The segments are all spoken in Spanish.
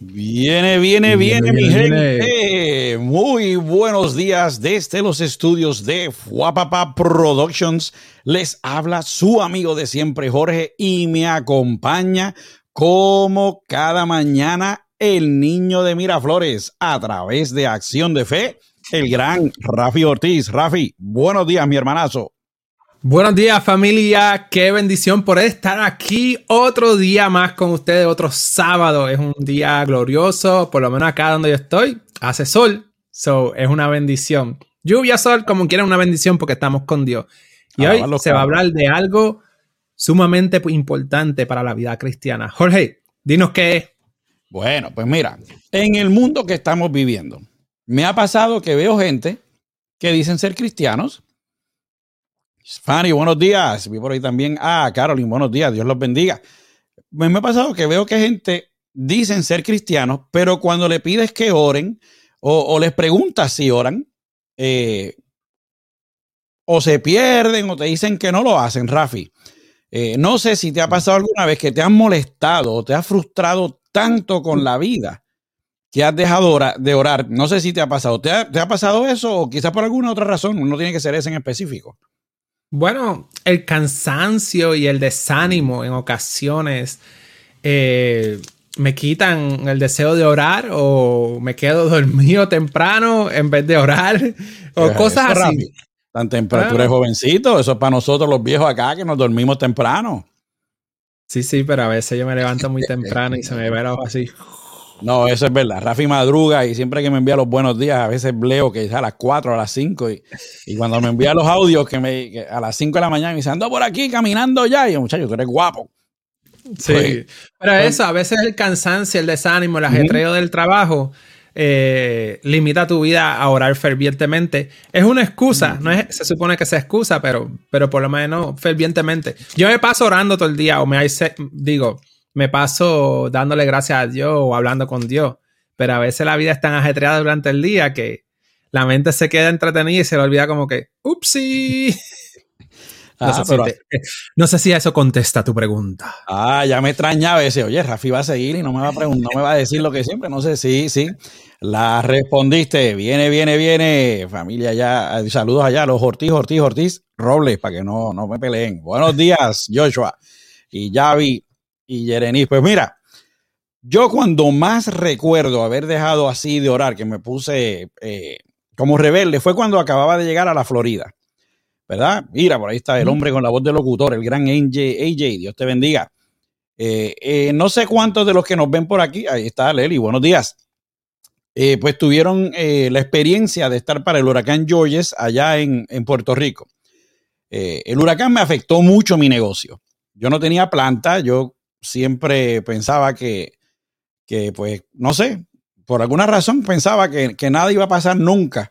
Viene, viene, viene, mi gente. Muy buenos días desde los estudios de Fuapapa Productions. Les habla su amigo de siempre, Jorge, y me acompaña como cada mañana el niño de Miraflores a través de Acción de Fe, el gran Rafi Ortiz. Rafi, buenos días, mi hermanazo. Buenos días familia, qué bendición por estar aquí otro día más con ustedes, otro sábado, es un día glorioso, por lo menos acá donde yo estoy, hace sol, so es una bendición. Lluvia, sol, como quieran, una bendición porque estamos con Dios. Y hoy se va a hablar de algo sumamente importante para la vida cristiana. Jorge, dinos qué es. Bueno, pues mira, en el mundo que estamos viviendo, me ha pasado que veo gente que dicen ser cristianos, Fanny, buenos días. Vi por ahí también. Ah, Carolyn, buenos días. Dios los bendiga. Me, ha pasado que veo que gente dicen ser cristianos, pero cuando le pides que oren o, les preguntas si oran, eh, o se pierden o te dicen que no lo hacen, Rafi. Eh, no sé si te ha pasado alguna vez que te han molestado o te has frustrado tanto con la vida que has dejado de orar. No sé si te ha pasado. ¿Te ha, ¿Te ha pasado eso o quizás por alguna otra razón? No tiene que ser ese en específico. Bueno, el cansancio y el desánimo en ocasiones eh, me quitan el deseo de orar o me quedo dormido temprano en vez de orar o cosas así. Tan temprano, tú jovencito, eso es para nosotros los viejos acá que nos dormimos temprano. Sí, sí, pero a veces yo me levanto muy temprano y se me ve el ojo así. No, eso es verdad. Rafi madruga y siempre que me envía los buenos días, a veces leo que es a las 4, a las 5. Y, cuando me envía los audios que me a las 5 de la mañana me dice, ando por aquí caminando ya. Y yo, muchacho, tú eres guapo. Sí. Pues, pero pues eso, a veces el cansancio, el desánimo, el ajetreo del trabajo eh, limita tu vida a orar fervientemente. Es una excusa, no es, se supone que sea excusa, pero, pero por lo menos fervientemente. Yo me paso orando todo el día, o me digo, me paso dándole gracias a Dios o hablando con Dios. Pero a veces la vida es tan ajetreada durante el día que la mente se queda entretenida y se le olvida como que, upsi. Ah, no, sé si eso contesta tu pregunta. Ah, ya me extrañaba ese, oye, Rafi va a seguir y no me va a preguntar, no me va a decir lo que siempre, no sé, sí, sí. La respondiste, viene, viene, viene, familia ya, saludos allá, los Ortiz, Ortiz, Ortiz, Robles, para que no, no me peleen. Buenos días, Joshua y Javi y Yerenis. Pues mira, yo cuando más recuerdo haber dejado así de orar, que me puse eh, como rebelde, fue cuando acababa de llegar a la Florida. ¿Verdad? Mira, por ahí está el hombre con la voz de locutor, el gran AJ, AJ Dios te bendiga. Eh, eh, no sé cuántos de los que nos ven por aquí, ahí está Leli, buenos días. pues tuvieron la experiencia de estar para el huracán Georges allá en, en Puerto Rico. el huracán me afectó mucho mi negocio. Yo no tenía planta, yo siempre pensaba que, que, pues, no sé, por alguna razón pensaba que, nada iba a pasar nunca.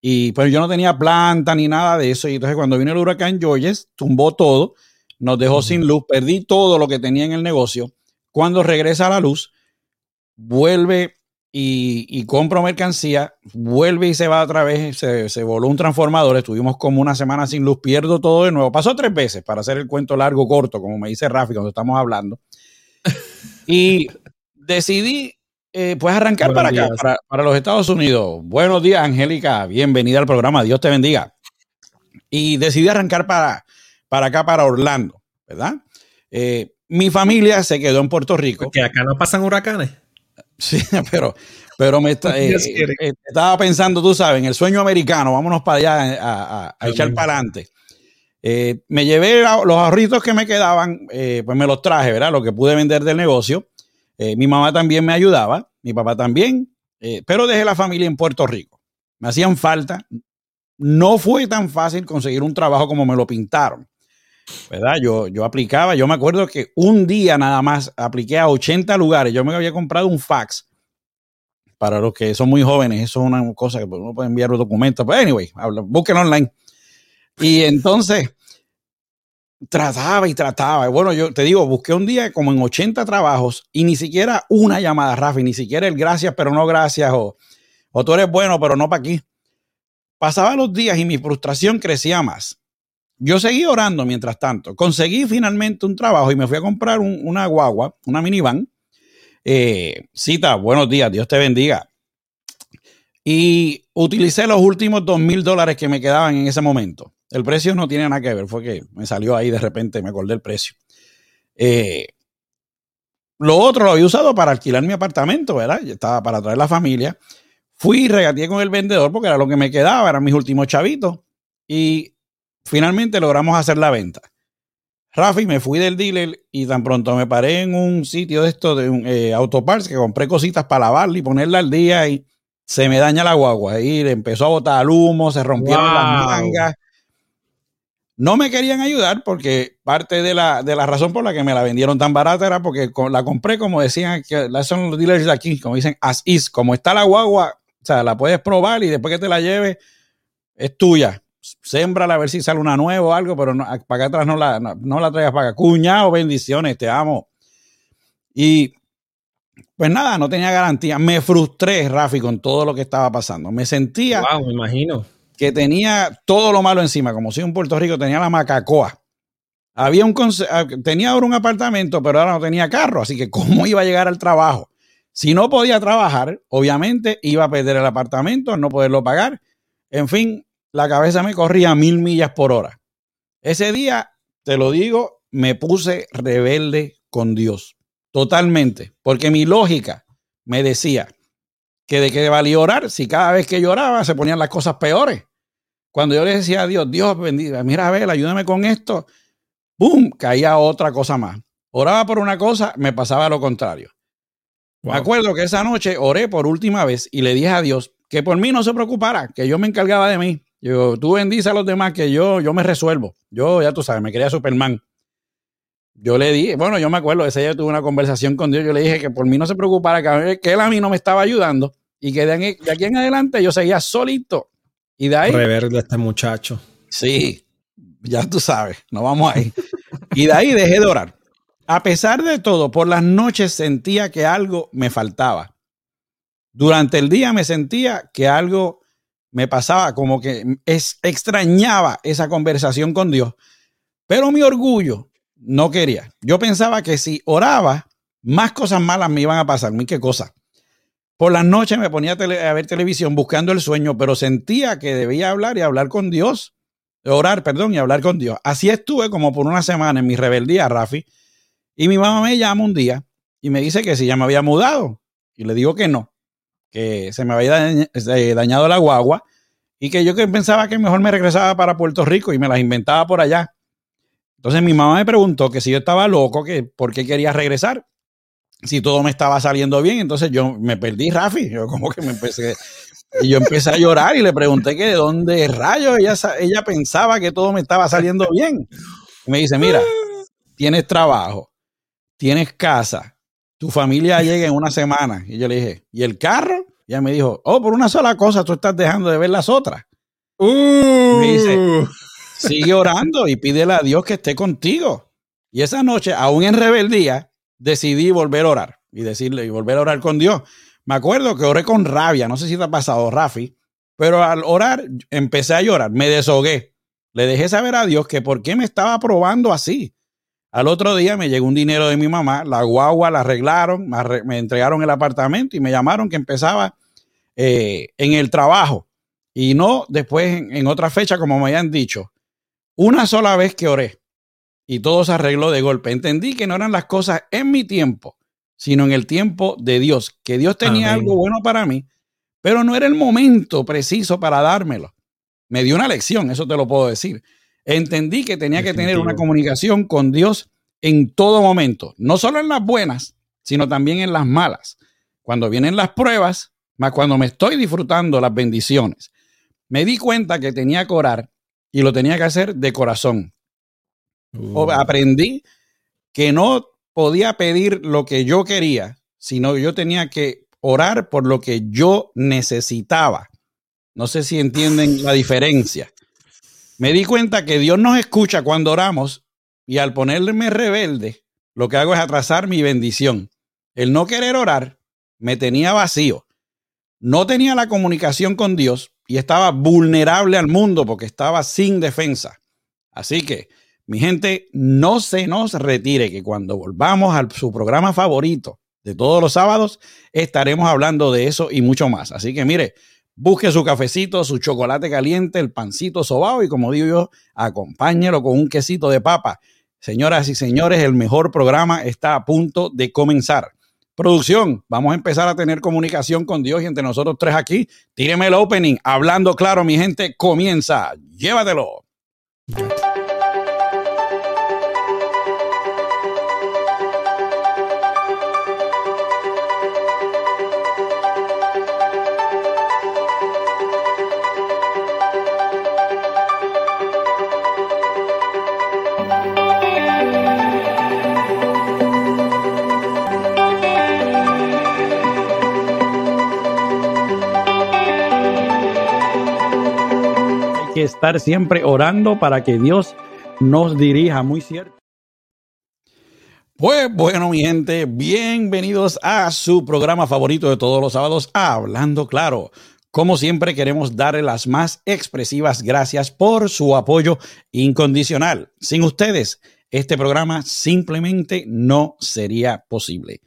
Y pues yo no tenía planta ni nada de eso. Y entonces cuando vino el huracán Georges, tumbó todo, nos dejó sin luz, perdí todo lo que tenía en el negocio. Cuando regresa a la luz, vuelve y, y compra mercancía, vuelve y se va otra vez, se, se, voló un transformador, estuvimos como una semana sin luz, pierdo todo de nuevo. Pasó tres veces para hacer el cuento largo, corto, como me dice Rafi cuando estamos hablando. Y decidí eh, pues arrancar para acá, para, los Estados Unidos. Buenos días, Angélica, bienvenida al programa, Dios te bendiga. Y decidí arrancar para, para acá, para Orlando, ¿verdad? Eh, mi familia se quedó en Puerto Rico. Porque acá no pasan huracanes. Sí, pero, pero me eh, eh, estaba pensando, tú sabes, en el sueño americano, vámonos para allá eh, a, echar para adelante. me llevé los ahorritos que me quedaban, pues me los traje, ¿verdad? Lo que pude vender del negocio. mi mamá también me ayudaba, mi papá también, pero dejé la familia en Puerto Rico. Me hacían falta. No fue tan fácil conseguir un trabajo como me lo pintaron. ¿Verdad? Yo, yo aplicaba, yo me acuerdo que un día nada más apliqué a 80 lugares, yo me había comprado un fax. Para los que son muy jóvenes, eso es una cosa que uno puede enviar los documentos. Pero anyway, busquen online. Y entonces trataba y trataba. Bueno, yo te digo, busqué un día como en 80 trabajos y ni siquiera una llamada, Rafi, ni siquiera el gracias, pero no gracias, o, o tú eres bueno, pero no para aquí. Pasaba los días y mi frustración crecía más. Yo seguí orando mientras tanto. Conseguí finalmente un trabajo y me fui a comprar una guagua, una minivan. Eh, cita, buenos días, Dios te bendiga. Y utilicé los últimos dos mil dólares que me quedaban en ese momento. El precio no tiene nada que ver, fue que me salió ahí de repente, me acordé el precio. Eh, lo otro lo había usado para alquilar mi apartamento, ¿verdad? Estaba para traer la familia. Fui y regateé con el vendedor porque era lo que me quedaba, eran mis últimos chavitos. Y finalmente logramos hacer la venta. Rafi, me fui del dealer y tan pronto me paré en un sitio de esto, de un eh, autoparts, que compré cositas para lavarla y ponerla al día y se me daña la guagua. Y empezó a botar humo, se rompieron las mangas. No me querían ayudar porque parte de la, de la razón por la que me la vendieron tan barata era porque la compré, como decían, que son los dealers de aquí, como dicen, as is, como está la guagua, o sea, la puedes probar y después que te la lleves, es tuya. Sémbrala a ver si sale una nueva o algo, pero para acá atrás no la, no, la traigas para acá. Cuñado, bendiciones, te amo. Y pues nada, no tenía garantía. Me frustré, Rafi, con todo lo que estaba pasando. Me sentía. Wow, me imagino que tenía todo lo malo encima, como si en Puerto Rico tenía la macacoa. Había un ah, tenía ahora un apartamento, pero ahora no tenía carro, así que cómo iba a llegar al trabajo. Si no podía trabajar, obviamente iba a perder el apartamento, no poderlo pagar. En fin, la cabeza me corría a mil millas por hora. Ese día, te lo digo, me puse rebelde con Dios, totalmente, porque mi lógica me decía que de qué valía orar si cada vez que lloraba se ponían las cosas peores. Cuando yo le decía a Dios, Dios bendiga, mira, a ver, ayúdame con esto, ¡boom! Caía otra cosa más. Oraba por una cosa, me pasaba lo contrario. Me acuerdo que esa noche oré por última vez y le dije a Dios que por mí no se preocupara, que yo me encargaba de mí. Yo, tú bendice a los demás, que yo, yo me resuelvo. Yo, ya tú sabes, me quería Superman. Yo le dije, bueno, yo me acuerdo, ese día tuve una conversación con Dios, yo le dije que por mí no se preocupara, que, que él a mí no me estaba ayudando y que de, de aquí en adelante yo seguía solito y de ahí. Reverde este muchacho. Sí, ya tú sabes, no vamos ahí. y de ahí dejé de orar. A pesar de todo, por las noches sentía que algo me faltaba. Durante el día me sentía que algo me pasaba, como que extrañaba esa conversación con Dios. Pero mi orgullo no quería. Yo pensaba que si oraba, más cosas malas me iban a pasar. ¿Mi qué cosa? Por las noches me ponía a, ver televisión buscando el sueño, pero sentía que debía hablar y hablar con Dios. Orar, perdón, y hablar con Dios. Así estuve como por una semana en mi rebeldía, Rafi. Y mi mamá me llama un día y me dice que si ya me había mudado. Y le digo que no, que se me había eh, dañado la guagua y que yo pensaba que mejor me regresaba para Puerto Rico y me las inventaba por allá. Entonces mi mamá me preguntó que si yo estaba loco, que por qué quería regresar si todo me estaba saliendo bien, entonces yo me perdí, Rafi. Yo como que me empecé, y yo empecé a llorar y le pregunté que de dónde rayos ella, ella pensaba que todo me estaba saliendo bien. Y me dice, mira, tienes trabajo, tienes casa, tu familia llega en una semana. Y yo le dije, ¿y el carro? Y ella me dijo, oh, por una sola cosa tú estás dejando de ver las otras. Uh. Me dice, sigue orando y pídele a Dios que esté contigo. Y esa noche, aún en rebeldía, decidí volver a orar y decirle y volver a orar con Dios. Me acuerdo que oré con rabia, no sé si te ha pasado, Rafi, pero al orar empecé a llorar, me deshogué. Le dejé saber a Dios que por qué me estaba probando así. Al otro día me llegó un dinero de mi mamá, la guagua la arreglaron, me, entregaron el apartamento y me llamaron que empezaba eh, en el trabajo y no después en otra fecha como me habían dicho. Una sola vez que oré, y todo se arregló de golpe. Entendí que no eran las cosas en mi tiempo, sino en el tiempo de Dios, que Dios tenía algo bueno para mí, pero no era el momento preciso para dármelo. Me dio una lección, eso te lo puedo decir. Entendí que tenía que tener una comunicación con Dios en todo momento, no solo en las buenas, sino también en las malas. Cuando vienen las pruebas, más cuando me estoy disfrutando las bendiciones. Me di cuenta que tenía que orar y lo tenía que hacer de corazón, Uh. aprendí que no podía pedir lo que yo quería, sino que yo tenía que orar por lo que yo necesitaba. No sé si entienden la diferencia. Me di cuenta que Dios nos escucha cuando oramos y al ponerme rebelde, lo que hago es atrasar mi bendición. El no querer orar me tenía vacío. No tenía la comunicación con Dios y estaba vulnerable al mundo porque estaba sin defensa. Así que mi gente, no se nos retire, que cuando volvamos a su programa favorito de todos los sábados, estaremos hablando de eso y mucho más. Así que mire, busque su cafecito, su chocolate caliente, el pancito sobao y como digo yo, acompáñelo con un quesito de papa. Señoras y señores, el mejor programa está a punto de comenzar. Producción, vamos a empezar a tener comunicación con Dios y entre nosotros tres aquí. Tíreme el opening. Hablando claro, mi gente, comienza. Llévatelo. Estar siempre orando para que Dios nos dirija, muy cierto. Pues bueno, mi gente, bienvenidos a su programa favorito de todos los sábados, Hablando Claro. Como siempre, queremos darle las más expresivas gracias por su apoyo incondicional. Sin ustedes, este programa simplemente no sería posible.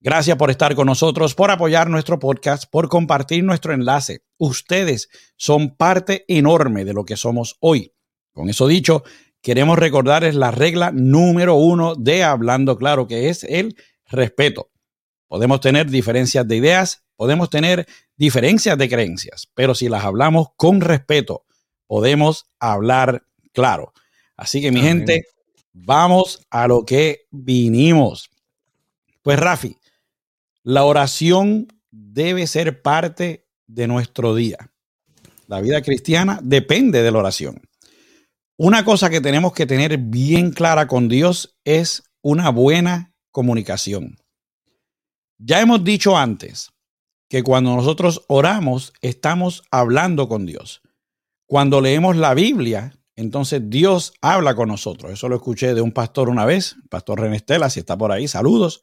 Gracias por estar con nosotros, por apoyar nuestro podcast, por compartir nuestro enlace. Ustedes son parte enorme de lo que somos hoy. Con eso dicho, queremos recordarles la regla número uno de Hablando Claro, que es el respeto. Podemos tener diferencias de ideas, podemos tener diferencias de creencias, pero si las hablamos con respeto, podemos hablar claro. Así que mi gente, vamos a lo que vinimos. Pues Rafi, la oración debe ser parte de nuestro día. La vida cristiana depende de la oración. Una cosa que tenemos que tener bien clara con Dios es una buena comunicación. Ya hemos dicho antes que cuando nosotros oramos estamos hablando con Dios. Cuando leemos la Biblia, entonces Dios habla con nosotros. Eso lo escuché de un pastor una vez, pastor René Estela, si está por ahí, saludos.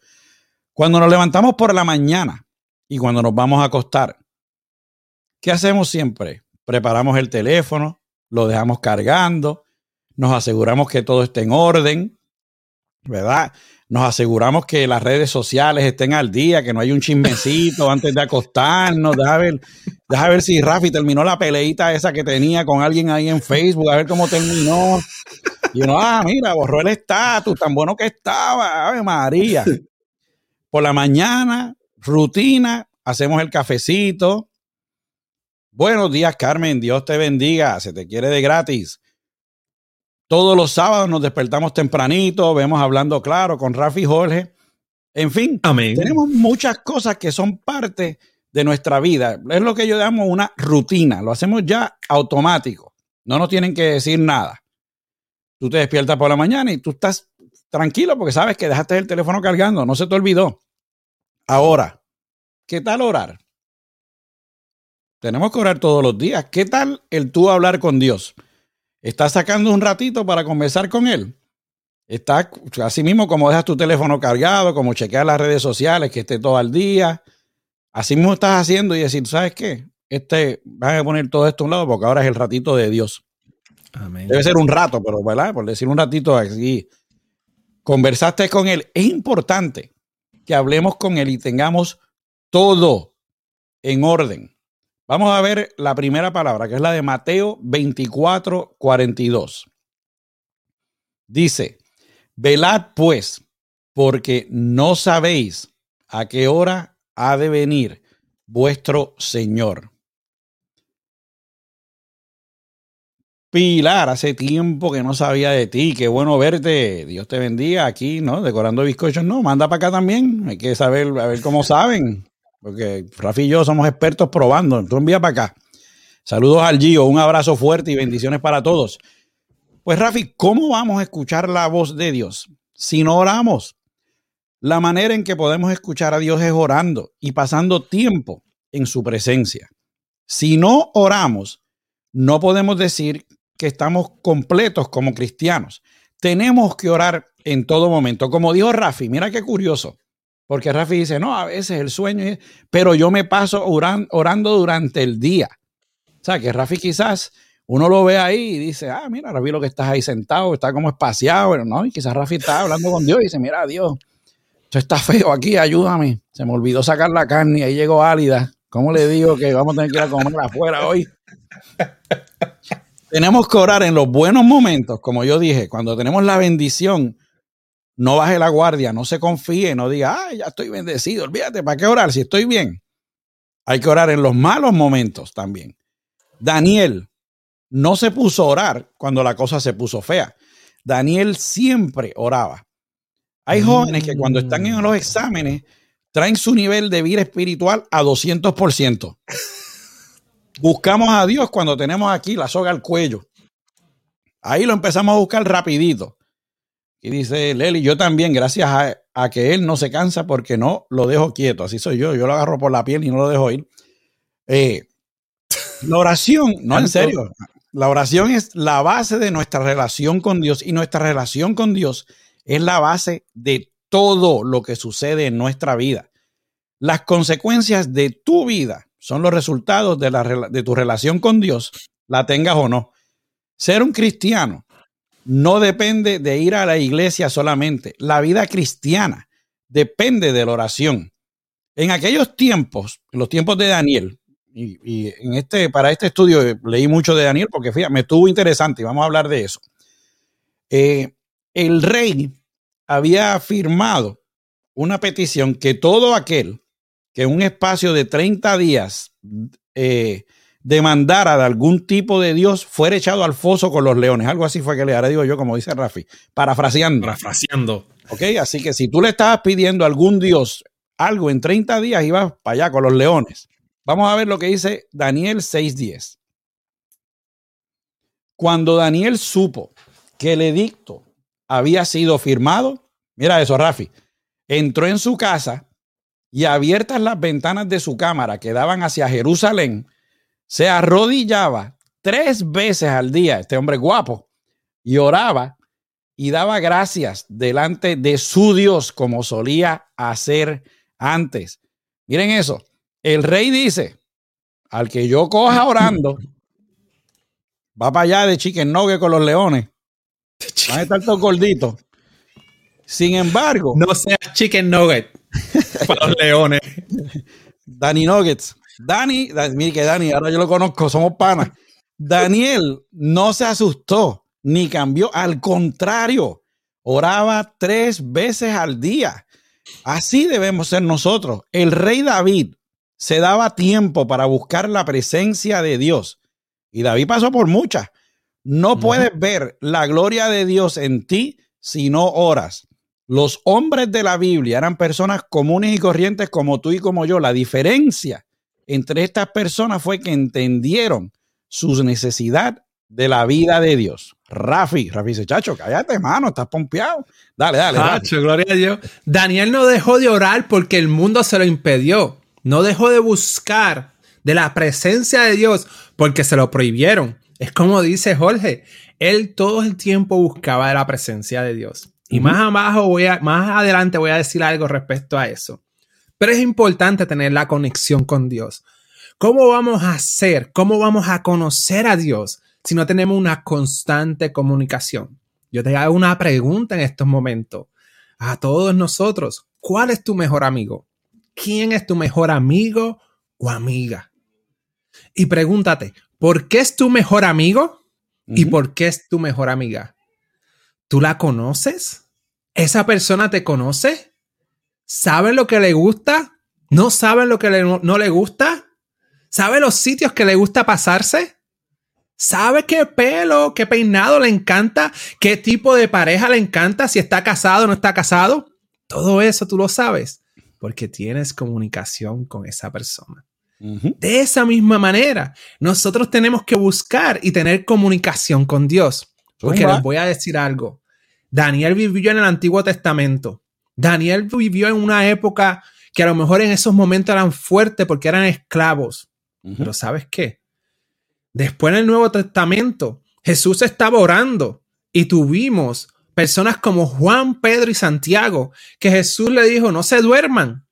Cuando nos levantamos por la mañana y cuando nos vamos a acostar, ¿qué hacemos siempre? Preparamos el teléfono, lo dejamos cargando, nos aseguramos que todo esté en orden, ¿verdad? Nos aseguramos que las redes sociales estén al día, que no hay un chismecito antes de acostarnos. Deja ver, deja ver si Rafi terminó la peleita esa que tenía con alguien ahí en Facebook, a ver cómo terminó. Y uno, ah, mira, borró el estatus, tan bueno que estaba, Ave María. Por la mañana, rutina, hacemos el cafecito. Buenos días, Carmen. Dios te bendiga. Se te quiere de gratis. Todos los sábados nos despertamos tempranito, vemos hablando claro con Rafi Jorge. En fin, tenemos muchas cosas que son parte de nuestra vida. Es lo que yo llamo una rutina. Lo hacemos ya automático. No nos tienen que decir nada. Tú te despiertas por la mañana y tú estás tranquilo porque sabes que dejaste el teléfono cargando, no se te olvidó. Ahora, ¿qué tal orar? Tenemos que orar todos los días. ¿Qué tal el tú hablar con Dios? ¿Estás sacando un ratito para conversar con Él? Está así mismo como dejas tu teléfono cargado, como chequear las redes sociales, que esté todo al día. Así mismo estás haciendo y decir, ¿sabes qué? Este, vas a poner todo esto a un lado porque ahora es el ratito de Dios. Debe ser un rato, pero ¿verdad? Por decir un ratito aquí. Conversaste con Él. Es importante que hablemos con Él y tengamos todo en orden. Vamos a ver la primera palabra, que es la de Mateo 24, 42. Dice, velad pues, porque no sabéis a qué hora ha de venir vuestro Señor. Pilar, hace tiempo que no sabía de ti. Qué bueno verte. Dios te bendiga aquí, ¿no? Decorando bizcochos. No, manda para acá también. Hay que saber, a ver cómo saben. Porque Rafi y yo somos expertos probando. Tú envía para acá. Saludos al Gio. Un abrazo fuerte y bendiciones para todos. Pues Rafi, ¿cómo vamos a escuchar la voz de Dios si no oramos? La manera en que podemos escuchar a Dios es orando y pasando tiempo en su presencia. Si no oramos, no podemos decir que estamos completos como cristianos. Tenemos que orar en todo momento. Como dijo Rafi, mira qué curioso, porque Rafi dice, no, a veces el sueño, pero yo me paso orando durante el día. O sea, que Rafi quizás uno lo ve ahí y dice, ah, mira, Rafi lo que estás ahí sentado, está como espaciado, pero no, y quizás Rafi está hablando con Dios y dice, mira, Dios, esto está feo aquí, ayúdame. Se me olvidó sacar la carne y ahí llegó Álida. ¿Cómo le digo que vamos a tener que ir a comer afuera hoy? tenemos que orar en los buenos momentos, como yo dije, cuando tenemos la bendición, no baje la guardia, no se confíe, no diga, ay, ya estoy bendecido, olvídate, ¿para qué orar si estoy bien? Hay que orar en los malos momentos también. Daniel no se puso a orar cuando la cosa se puso fea. Daniel siempre oraba. Hay jóvenes que cuando están en los exámenes traen su nivel de vida espiritual a 200%. Buscamos a Dios cuando tenemos aquí la soga al cuello. Ahí lo empezamos a buscar rapidito. Y dice Leli, yo también, gracias a, que él no se cansa porque no lo dejo quieto. Así soy yo. Yo lo agarro por la piel y no lo dejo ir. Eh, la oración, no en serio, la oración es la base de nuestra relación con Dios y nuestra relación con Dios es la base de todo lo que sucede en nuestra vida. Las consecuencias de tu vida son los resultados de, la, de tu relación con Dios, la tengas o no. Ser un cristiano no depende de ir a la iglesia solamente. La vida cristiana depende de la oración. En aquellos tiempos, en los tiempos de Daniel, y, en este, para este estudio leí mucho de Daniel porque fíjate, me estuvo interesante y vamos a hablar de eso. Eh, el rey había firmado una petición que todo aquel que en un espacio de 30 días eh, demandara de algún tipo de Dios fuera echado al foso con los leones. Algo así fue que le haré, digo yo, como dice Rafi, parafraseando. Parafraseando. Ok, así que si tú le estabas pidiendo a algún Dios algo en 30 días, ibas para allá con los leones. Vamos a ver lo que dice Daniel 6:10. Cuando Daniel supo que el edicto había sido firmado, mira eso, Rafi, entró en su casa y abiertas las ventanas de su cámara que daban hacia Jerusalén, se arrodillaba tres veces al día, este hombre guapo, y oraba y daba gracias delante de su Dios como solía hacer antes. Miren eso, el rey dice, al que yo coja orando, va para allá de chicken nugget con los leones. Van a estar todos gorditos. Sin embargo. No seas chicken nugget para los leones. Danny Nuggets. Dani, mire que Dani, ahora yo lo conozco, somos panas. Daniel no se asustó ni cambió, al contrario, oraba tres veces al día. Así debemos ser nosotros. El rey David se daba tiempo para buscar la presencia de Dios y David pasó por muchas. No puedes ver la gloria de Dios en ti si no oras. Los hombres de la Biblia eran personas comunes y corrientes como tú y como yo. La diferencia entre estas personas fue que entendieron su necesidad de la vida de Dios. Rafi, Rafi dice, chacho, cállate, mano, estás pompeado. Dale, dale. Chacho, gloria a Dios. Daniel no dejó de orar porque el mundo se lo impidió. No dejó de buscar de la presencia de Dios porque se lo prohibieron. Es como dice Jorge, él todo el tiempo buscaba de la presencia de Dios. Y más abajo voy a, más adelante voy a decir algo respecto a eso. Pero es importante tener la conexión con Dios. ¿Cómo vamos a hacer? ¿Cómo vamos a conocer a Dios si no tenemos una constante comunicación? Yo te hago una pregunta en estos momentos a todos nosotros. ¿Cuál es tu mejor amigo? ¿Quién es tu mejor amigo o amiga? Y pregúntate, ¿por qué es tu mejor amigo? ¿Y por qué es tu mejor amiga? ¿Tú la conoces? ¿Esa persona te conoce? ¿Sabe lo que le gusta? ¿No sabe lo que no le gusta? ¿Sabe los sitios que le gusta pasarse? ¿Sabe qué pelo, qué peinado le encanta? ¿Qué tipo de pareja le encanta? Si está casado o no está casado. Todo eso tú lo sabes porque tienes comunicación con esa persona. De esa misma manera, nosotros tenemos que buscar y tener comunicación con Dios. Porque les voy a decir algo. Daniel vivió en el Antiguo Testamento. Daniel vivió en una época que a lo mejor en esos momentos eran fuertes porque eran esclavos. Pero ¿sabes qué? Después en el Nuevo Testamento, Jesús estaba orando y tuvimos personas como Juan, Pedro y Santiago, que Jesús le dijo, no se duerman.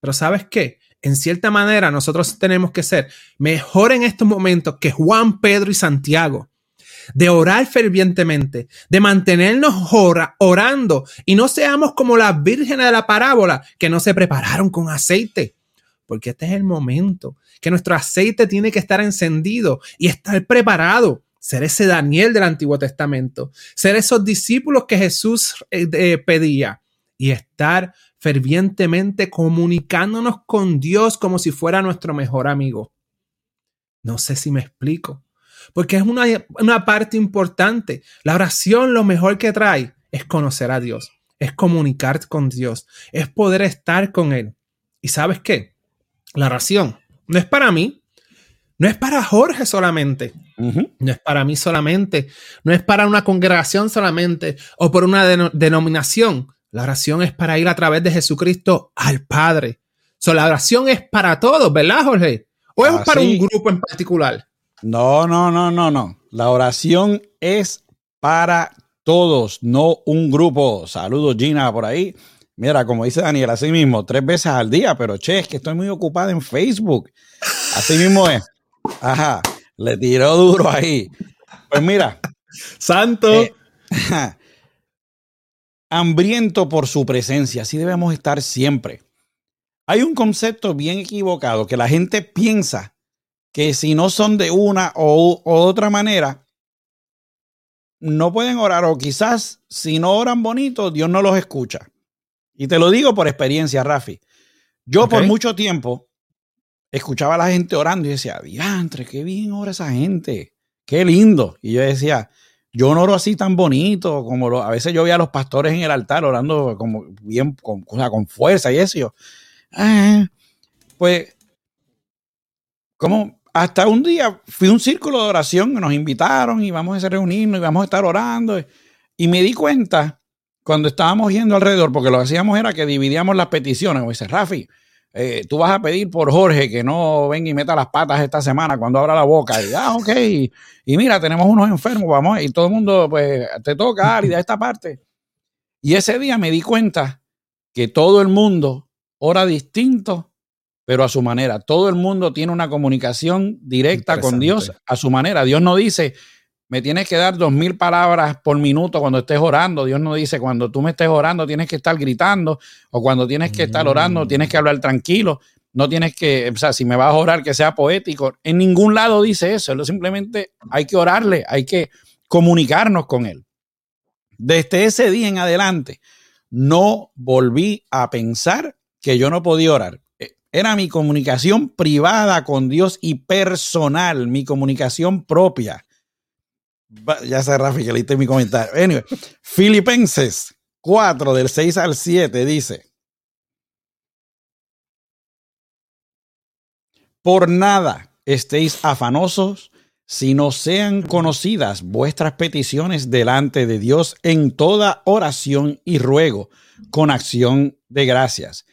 Pero ¿sabes qué? En cierta manera, nosotros tenemos que ser mejor en estos momentos que Juan, Pedro y Santiago. De orar fervientemente, de mantenernos orando y no seamos como las vírgenes de la parábola que no se prepararon con aceite. Porque este es el momento que nuestro aceite tiene que estar encendido y estar preparado. Ser ese Daniel del Antiguo Testamento, ser esos discípulos que Jesús eh, eh, pedía y estar fervientemente comunicándonos con Dios como si fuera nuestro mejor amigo. No sé si me explico, porque es una, una parte importante. La oración lo mejor que trae es conocer a Dios, es comunicar con Dios, es poder estar con Él. ¿Y sabes qué? La oración no es para mí, no es para Jorge solamente, no es para mí solamente, no es para una congregación solamente o por una denominación. La oración es para ir a través de Jesucristo al Padre. So, la oración es para todos, ¿verdad, Jorge? ¿O es para un grupo en particular? No, no, no, no, no. La oración es para todos, no un grupo. Saludos, Gina, por ahí. Mira, como dice Daniel, así mismo, tres veces al día, pero che, es que estoy muy ocupada en Facebook. Así mismo es. Ajá, le tiró duro ahí. Pues mira. Santo. Eh, hambriento por su presencia. Así debemos estar siempre. Hay un concepto bien equivocado que la gente piensa que si no son de una o, otra manera, no pueden orar o quizás si no oran bonito, Dios no los escucha. Y te lo digo por experiencia, Rafi. Yo por mucho tiempo escuchaba a la gente orando y decía, diantre, qué bien ora esa gente, qué lindo. Y yo decía, yo no oro así tan bonito, como a veces yo veía a los pastores en el altar orando como bien, con, con fuerza y eso. Ah, pues, como hasta un día fui a un círculo de oración, nos invitaron y vamos a reunirnos y vamos a estar orando. Y me di cuenta cuando estábamos yendo alrededor, porque lo que hacíamos era que dividíamos las peticiones. Como dice Rafi, eh, tú vas a pedir por Jorge que no venga y meta las patas esta semana cuando abra la boca. Y, ah, ok. Y, mira, tenemos unos enfermos, vamos. Y todo el mundo, pues, te toca, de esta parte. Y ese día me di cuenta que todo el mundo ora distinto, pero a su manera. Todo el mundo tiene una comunicación directa con Dios a su manera. Dios no dice, me tienes que dar dos mil palabras por minuto cuando estés orando. Dios no dice, cuando tú me estés orando tienes que estar gritando o cuando tienes que estar orando mm. tienes que hablar tranquilo. No tienes que, o sea, si me vas a orar que sea poético. En ningún lado dice eso. Simplemente hay que orarle, hay que comunicarnos con Él. Desde ese día en adelante, no volví a pensar que yo no podía orar. Era mi comunicación privada con Dios y personal, mi comunicación propia. Ya sé, Rafi, que leíste mi comentario. Anyway, Filipenses 4, del 6 al 7, dice: Por nada estéis afanosos, sino sean conocidas vuestras peticiones delante de Dios en toda oración y ruego, con acción de gracias.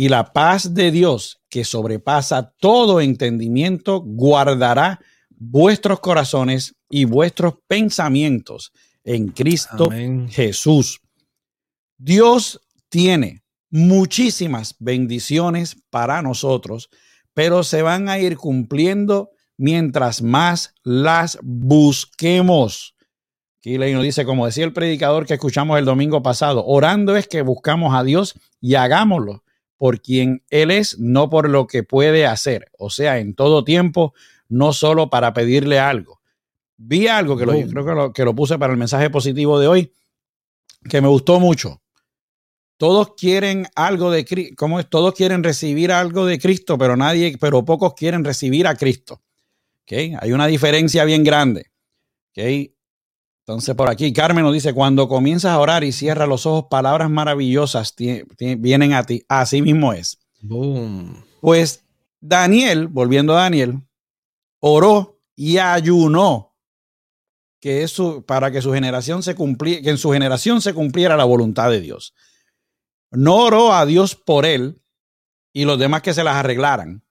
Y la paz de Dios, que sobrepasa todo entendimiento, guardará vuestros corazones y vuestros pensamientos en Cristo Jesús. Dios tiene muchísimas bendiciones para nosotros, pero se van a ir cumpliendo mientras más las busquemos. Aquí nos dice, como decía el predicador que escuchamos el domingo pasado, orando es que buscamos a Dios y hagámoslo por quien Él es, no por lo que puede hacer. O sea, en todo tiempo, no solo para pedirle algo. Vi algo que lo, creo que lo, que lo puse para el mensaje positivo de hoy, que me gustó mucho. Todos quieren algo de Cristo, ¿cómo es? Todos quieren recibir algo de Cristo, pero nadie, pero pocos quieren recibir a Cristo. ¿Okay? Hay una diferencia bien grande. ¿Okay? Entonces, por aquí, Carmen nos dice: cuando comienzas a orar y cierras los ojos, palabras maravillosas vienen a ti. Así mismo es. Boom. Pues Daniel, volviendo a Daniel, oró y ayunó que eso, para que su generación se cumpliera, que en su generación se cumpliera la voluntad de Dios. No oró a Dios por él y los demás que se las arreglaran.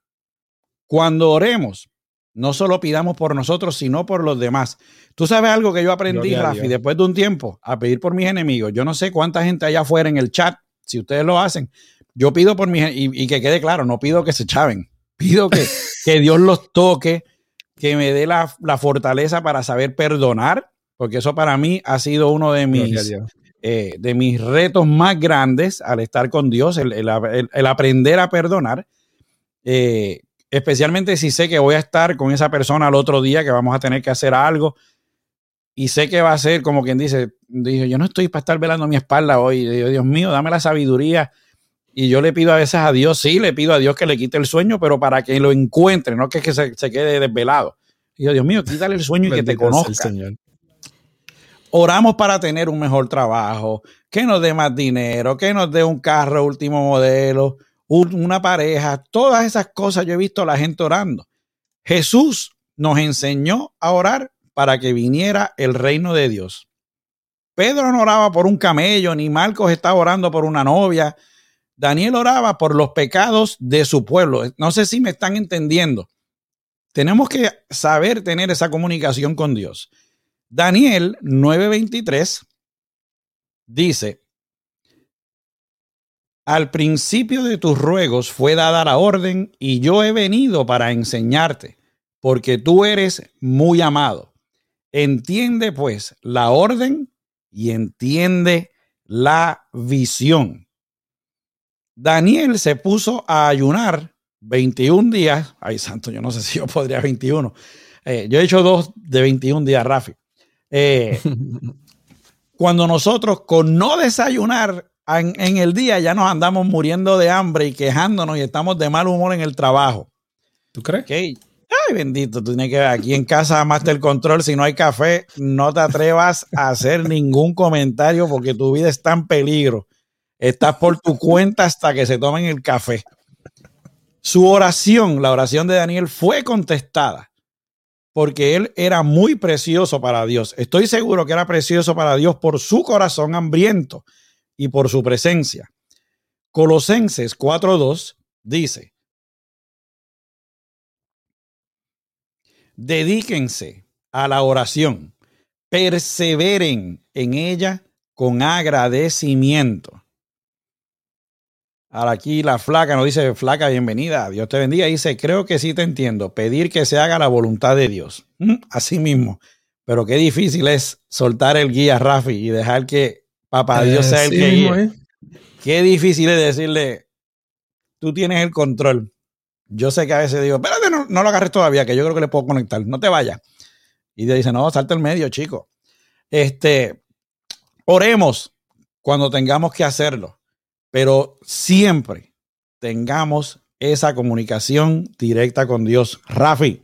Cuando oremos, no solo pidamos por nosotros, sino por los demás. Tú sabes algo que yo aprendí, Rafi, después de un tiempo, a pedir por mis enemigos. Yo no sé cuánta gente allá afuera en el chat, si ustedes lo hacen, yo pido por mis y, y que quede claro, no pido que se chaven, pido que, que Dios los toque, que me dé la, fortaleza para saber perdonar, porque eso para mí ha sido uno de mis, eh, de mis retos más grandes al estar con Dios, el, aprender a perdonar. Eh, especialmente si sé que voy a estar con esa persona al otro día, que vamos a tener que hacer algo, y sé que va a ser como quien dice, yo no estoy para estar velando mi espalda hoy, Dios mío, dame la sabiduría. Y yo le pido a veces a Dios, sí, le pido a Dios que le quite el sueño, pero para que lo encuentre, no que, que se, quede desvelado. Y yo, Dios mío, quítale el sueño y que te conozca. Señor. Oramos para tener un mejor trabajo, que nos dé más dinero, que nos dé un carro último modelo, una pareja, todas esas cosas yo he visto a la gente orando. Jesús nos enseñó a orar para que viniera el reino de Dios. Pedro no oraba por un camello, ni Marcos estaba orando por una novia. Daniel oraba por los pecados de su pueblo. No sé si me están entendiendo. Tenemos que saber tener esa comunicación con Dios. Daniel 9:23 dice, al principio de tus ruegos fue dada la orden y yo he venido para enseñarte, porque tú eres muy amado. Entiende pues la orden y entiende la visión. Daniel se puso a ayunar 21 días. Ay, santo, yo no sé si yo podría 21. Eh, yo he hecho dos de 21 días, Rafi. Eh, cuando nosotros con no desayunar en, el día ya nos andamos muriendo de hambre y quejándonos y estamos de mal humor en el trabajo. ¿Tú crees? Ay, bendito, tú tienes que ver aquí en casa Master Control, si no hay café, no te atrevas a hacer ningún comentario porque tu vida está en peligro. Estás por tu cuenta hasta que se tomen el café. Su oración, la oración de Daniel, fue contestada porque él era muy precioso para Dios. Estoy seguro que era precioso para Dios por su corazón hambriento y por su presencia. Colosenses 4.2 dice, dedíquense a la oración, perseveren en ella con agradecimiento. Ahora aquí la flaca nos dice, flaca, bienvenida, Dios te bendiga. Dice, creo que sí te entiendo, pedir que se haga la voluntad de Dios. Así mismo. Pero qué difícil es soltar el guía, Rafi, y dejar que Papá Dios sea el que guíe. Qué difícil es decirle, tú tienes el control. Yo sé que a veces digo, espérate, no, no lo agarres todavía, que yo creo que le puedo conectar, no te vayas. Y Dios dice, no, salta el medio, chico. Este, oremos cuando tengamos que hacerlo pero siempre tengamos esa comunicación directa con Dios. Rafi.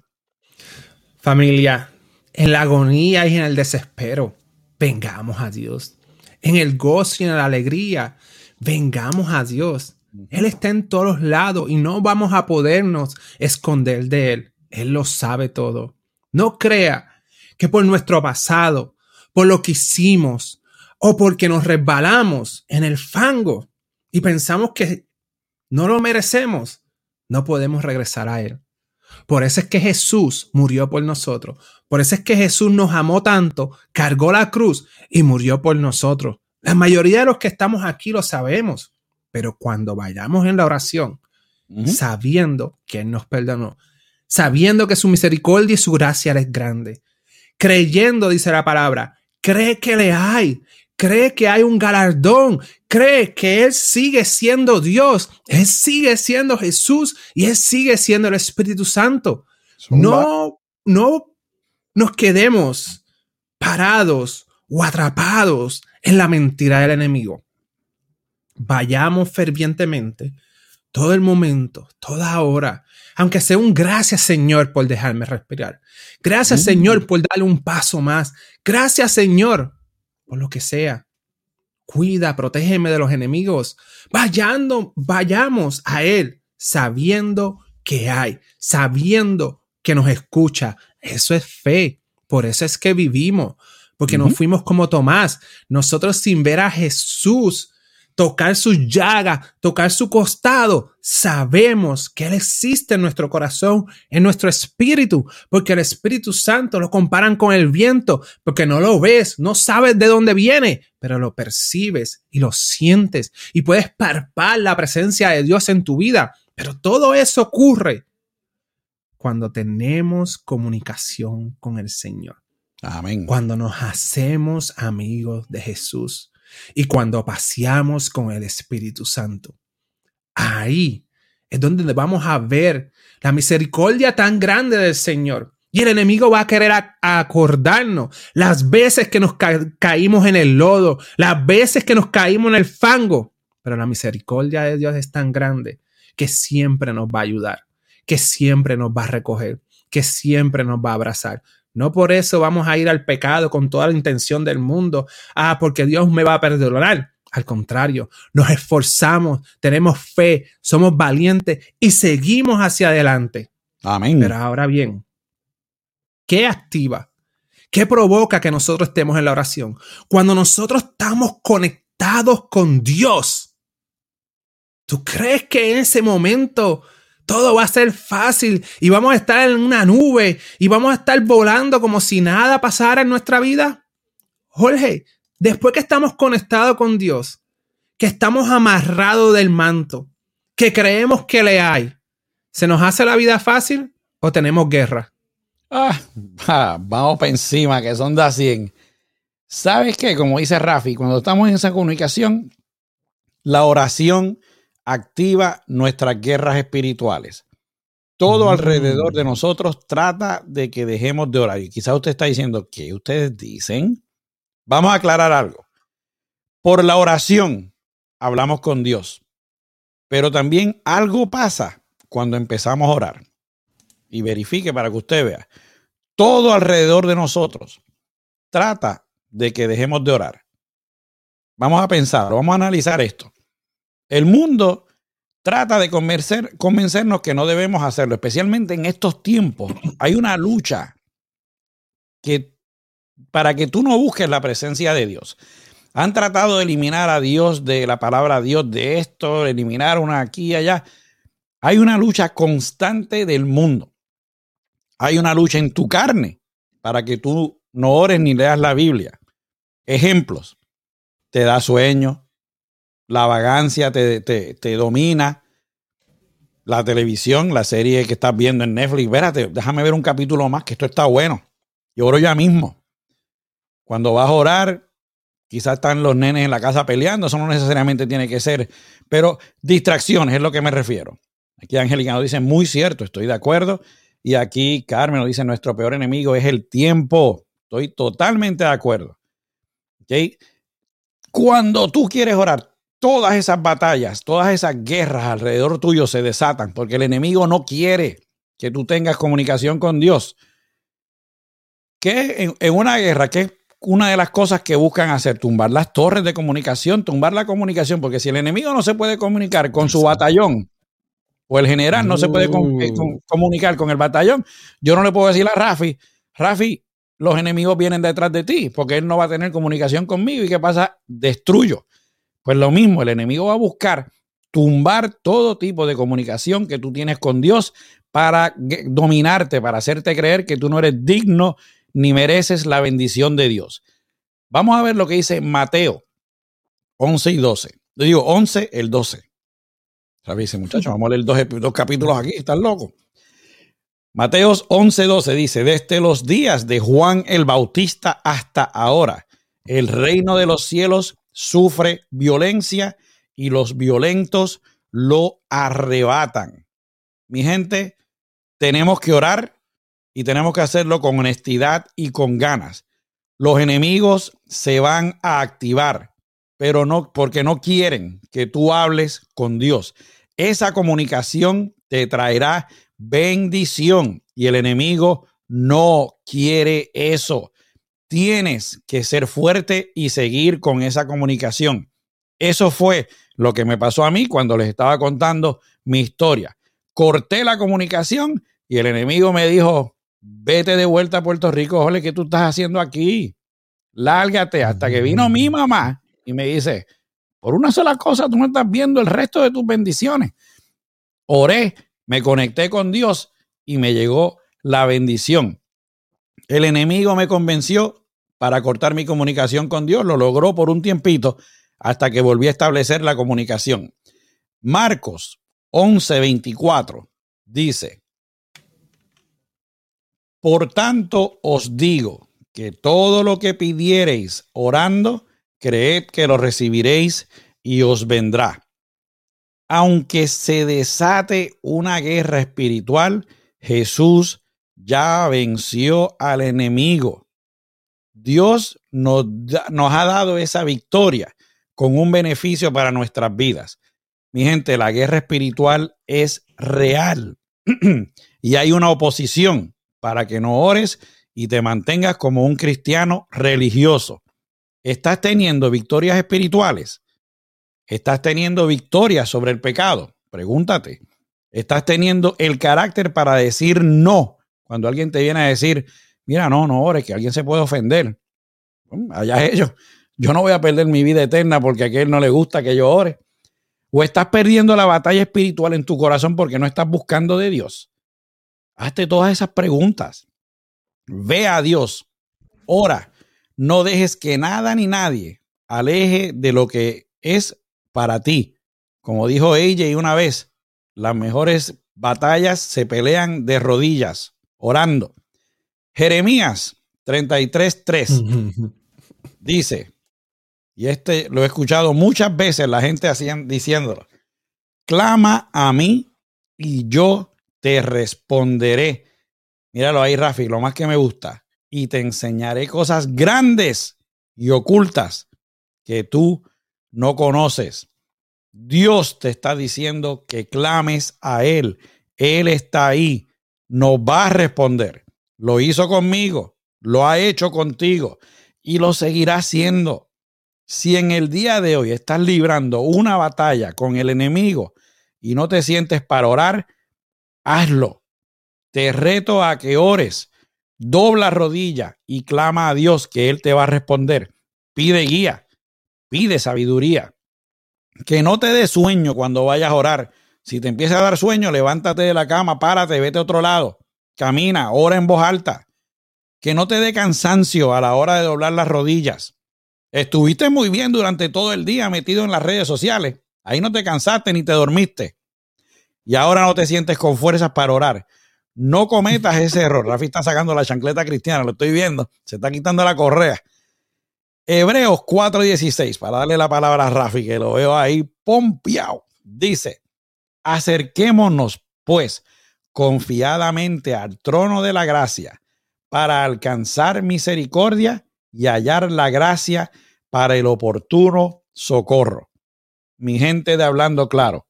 Familia, en la agonía y en el desespero, vengamos a Dios. En el gozo y en la alegría, vengamos a Dios. Él está en todos lados y no vamos a podernos esconder de Él. Él lo sabe todo. No crea que por nuestro pasado, por lo que hicimos o porque nos resbalamos en el fango, y pensamos que no lo merecemos, no podemos regresar a Él. Por eso es que Jesús murió por nosotros. Por eso es que Jesús nos amó tanto, cargó la cruz y murió por nosotros. La mayoría de los que estamos aquí lo sabemos, pero cuando vayamos en la oración, sabiendo que Él nos perdonó, sabiendo que su misericordia y su gracia es grande, creyendo, dice la palabra, cree que le hay, cree que hay un galardón, cree que Él sigue siendo Dios, Él sigue siendo Jesús y Él sigue siendo el Espíritu Santo. No, no nos quedemos parados o atrapados en la mentira del enemigo. Vayamos fervientemente todo el momento, toda hora, aunque sea un gracias Señor por dejarme respirar. Gracias mm. Señor por darle un paso más. Gracias Señor por lo que sea. Cuida, protégeme de los enemigos. Vayando, vayamos a Él sabiendo que hay, sabiendo que nos escucha. Eso es fe. Por eso es que vivimos, porque nos fuimos como Tomás. Nosotros sin ver a Jesús tocar su llaga, tocar su costado, sabemos que Él existe en nuestro corazón, en nuestro espíritu, porque el Espíritu Santo lo comparan con el viento, porque no lo ves, no sabes de dónde viene, pero lo percibes y lo sientes y puedes parpar la presencia de Dios en tu vida. Pero todo eso ocurre cuando tenemos comunicación con el Señor. Amén. Cuando nos hacemos amigos de Jesús y cuando paseamos con el Espíritu Santo. Ahí es donde vamos a ver la misericordia tan grande del Señor. Y el enemigo va a querer acordarnos las veces que nos caímos en el lodo, las veces que nos caímos en el fango. Pero la misericordia de Dios es tan grande que siempre nos va a ayudar, que siempre nos va a recoger, que siempre nos va a abrazar. No por eso vamos a ir al pecado con toda la intención del mundo. Ah, porque Dios me va a perdonar. Al contrario, nos esforzamos, tenemos fe, somos valientes y seguimos hacia adelante. Amén. Pero ahora bien, ¿qué activa? ¿Qué provoca que nosotros estemos en la oración? Cuando nosotros estamos conectados con Dios. ¿Tú crees que en ese momento todo va a ser fácil y vamos a estar en una nube y vamos a estar volando como si nada pasara en nuestra vida? Jorge, después que estamos conectados con Dios, que estamos amarrados del manto, que creemos que le hay, ¿se nos hace la vida fácil o tenemos guerra? Ah, vamos para encima, que son de 100. ¿Sabes qué? Como dice Rafi, cuando estamos en esa comunicación, la oración activa nuestras guerras espirituales. Todo alrededor de mm. nosotros trata de que dejemos de orar. Y quizás usted está diciendo, ¿qué ustedes dicen? Vamos a aclarar algo. Por la oración hablamos con Dios, pero también algo pasa cuando empezamos a orar. Y verifique para que usted vea. Todo alrededor de nosotros trata de que dejemos de orar. Vamos a pensar, vamos a analizar esto. El mundo trata de convencer, convencernos que no debemos hacerlo, especialmente en estos tiempos. Hay una lucha que para que tú no busques la presencia de Dios. Han tratado de eliminar a Dios de la palabra Dios de esto, eliminar una aquí y allá. Hay una lucha constante del mundo. Hay una lucha en tu carne para que tú no ores ni leas la Biblia. Ejemplos. Te da sueño, la vagancia te, te, domina, la televisión, la serie que estás viendo en Netflix, espérate, déjame ver un capítulo más, que esto está bueno. Yo ya mismo. Cuando vas a orar, quizás están los nenes en la casa peleando, eso no necesariamente tiene que ser, pero distracciones es lo que me refiero. Aquí Angelicano dice, muy cierto, estoy de acuerdo. Y aquí Carmen nos dice, nuestro peor enemigo es el tiempo. Estoy totalmente de acuerdo. ¿Okay? Cuando tú quieres orar, todas esas batallas, todas esas guerras alrededor tuyo se desatan porque el enemigo no quiere que tú tengas comunicación con Dios. ¿Qué en, una guerra, qué una de las cosas que buscan hacer? Tumbar las torres de comunicación, tumbar la comunicación, porque si el enemigo no se puede comunicar con su batallón o el general no se puede eh, comunicar con el batallón, yo no le puedo decir a Rafi, Rafi, los enemigos vienen detrás de ti porque él no va a tener comunicación conmigo y ¿qué pasa? Destruyo. Pues lo mismo, el enemigo va a buscar tumbar todo tipo de comunicación que tú tienes con Dios para dominarte, para hacerte creer que tú no eres digno ni mereces la bendición de Dios. Vamos a ver lo que dice Mateo 11 y 12. Yo digo 11, el 12. ¿Sabes, muchachos? Vamos a leer dos, dos capítulos aquí, están locos. Mateos 11, 12 dice, desde los días de Juan el Bautista hasta ahora, el reino de los cielos sufre violencia y los violentos lo arrebatan. Mi gente, tenemos que orar y tenemos que hacerlo con honestidad y con ganas. Los enemigos se van a activar, pero no porque no quieren que tú hables con Dios. Esa comunicación te traerá bendición y el enemigo no quiere eso. Tienes que ser fuerte y seguir con esa comunicación. Eso fue lo que me pasó a mí cuando les estaba contando mi historia. Corté la comunicación y el enemigo me dijo, vete de vuelta a Puerto Rico, ole, ¿qué tú estás haciendo aquí? Lárgate hasta que vino mi mamá y me dice, por una sola cosa tú no estás viendo el resto de tus bendiciones. Oré, me conecté con Dios y me llegó la bendición. El enemigo me convenció para cortar mi comunicación con Dios. Lo logró por un tiempito hasta que volví a establecer la comunicación. Marcos 11:24 dice, Por tanto os digo que todo lo que pidiereis orando, creed que lo recibiréis y os vendrá. Aunque se desate una guerra espiritual, Jesús ya venció al enemigo. Dios nos, nos ha dado esa victoria con un beneficio para nuestras vidas. Mi gente, la guerra espiritual es real y hay una oposición para que no ores y te mantengas como un cristiano religioso. ¿Estás teniendo victorias espirituales? ¿Estás teniendo victorias sobre el pecado? Pregúntate. ¿Estás teniendo el carácter para decir no cuando alguien te viene a decir, mira, no, no ores, que alguien se puede ofender? allá ellos. Yo no voy a perder mi vida eterna porque a aquel no le gusta que yo ore. O estás perdiendo la batalla espiritual en tu corazón porque no estás buscando de Dios. Hazte todas esas preguntas. Ve a Dios. Ora. No dejes que nada ni nadie aleje de lo que es para ti. Como dijo ella una vez, las mejores batallas se pelean de rodillas, orando. Jeremías 33:3 dice, y este lo he escuchado muchas veces la gente hacían, diciéndolo, clama a mí y yo te responderé. Míralo ahí, Rafi, lo más que me gusta. Y te enseñaré cosas grandes y ocultas que tú no conoces. Dios te está diciendo que clames a Él. Él está ahí. Nos va a responder. Lo hizo conmigo. Lo ha hecho contigo. Y lo seguirá haciendo. Si en el día de hoy estás librando una batalla con el enemigo y no te sientes para orar, hazlo. Te reto a que ores, dobla rodilla y clama a Dios que Él te va a responder. Pide guía, pide sabiduría. Que no te dé sueño cuando vayas a orar. Si te empieza a dar sueño, levántate de la cama, párate, vete a otro lado, camina, ora en voz alta. Que no te dé cansancio a la hora de doblar las rodillas. Estuviste muy bien durante todo el día metido en las redes sociales. Ahí no te cansaste ni te dormiste. Y ahora no te sientes con fuerzas para orar. No cometas ese error. Rafi está sacando la chancleta cristiana, lo estoy viendo. Se está quitando la correa. Hebreos 4:16, para darle la palabra a Rafi, que lo veo ahí pompeado. Dice, acerquémonos pues confiadamente al trono de la gracia para alcanzar misericordia y hallar la gracia para el oportuno socorro. Mi gente de hablando claro,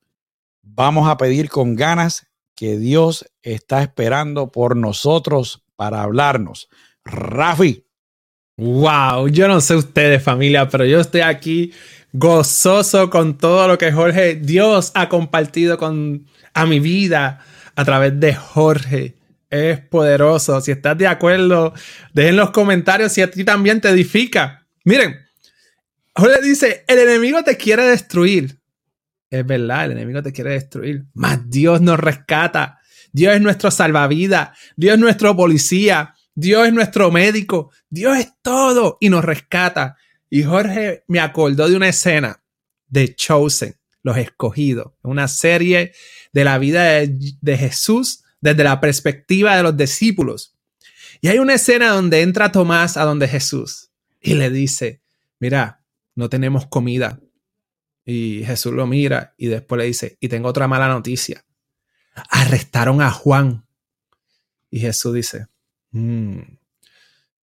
vamos a pedir con ganas que Dios está esperando por nosotros para hablarnos. Rafi. Wow, yo no sé ustedes familia, pero yo estoy aquí gozoso con todo lo que Jorge Dios ha compartido con a mi vida a través de Jorge es poderoso. Si estás de acuerdo, dejen los comentarios si a ti también te edifica. Miren, Jorge dice, el enemigo te quiere destruir. Es verdad, el enemigo te quiere destruir. Mas Dios nos rescata. Dios es nuestro salvavidas. Dios es nuestro policía. Dios es nuestro médico. Dios es todo y nos rescata. Y Jorge me acordó de una escena de Chosen, los escogidos, una serie de la vida de, Jesús desde la perspectiva de los discípulos. Y hay una escena donde entra Tomás a donde Jesús y le dice, mira, no tenemos comida. Y Jesús lo mira y después le dice, y tengo otra mala noticia. Arrestaron a Juan. Y Jesús dice, mm,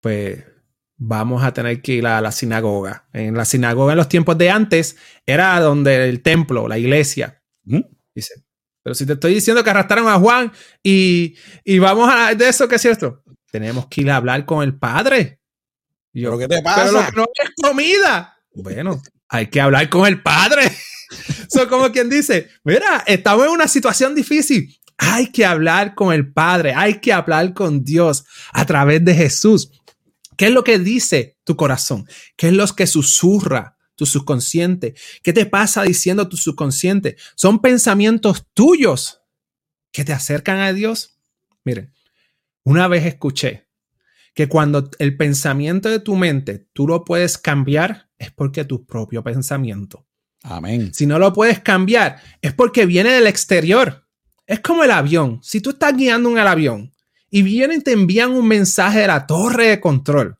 pues vamos a tener que ir a la sinagoga. En la sinagoga en los tiempos de antes era donde el templo, la iglesia. Dice, pero si te estoy diciendo que arrastraron a Juan y, vamos a de eso, ¿qué es cierto? Tenemos que ir a hablar con el padre. yo, ¿qué te pasa? Pero no es comida. Bueno, hay que hablar con el padre. Son como quien dice, mira, estamos en una situación difícil. Hay que hablar con el Padre, hay que hablar con Dios a través de Jesús. ¿Qué es lo que dice tu corazón? ¿Qué es lo que susurra tu subconsciente? ¿Qué te pasa diciendo tu subconsciente? Son pensamientos tuyos que te acercan a Dios. Miren, una vez escuché que cuando el pensamiento de tu mente tú lo puedes cambiar, es porque tu propio pensamiento. Amén. Si no lo puedes cambiar, es porque viene del exterior. Es como el avión. Si tú estás guiando un avión y vienen y te envían un mensaje de la torre de control.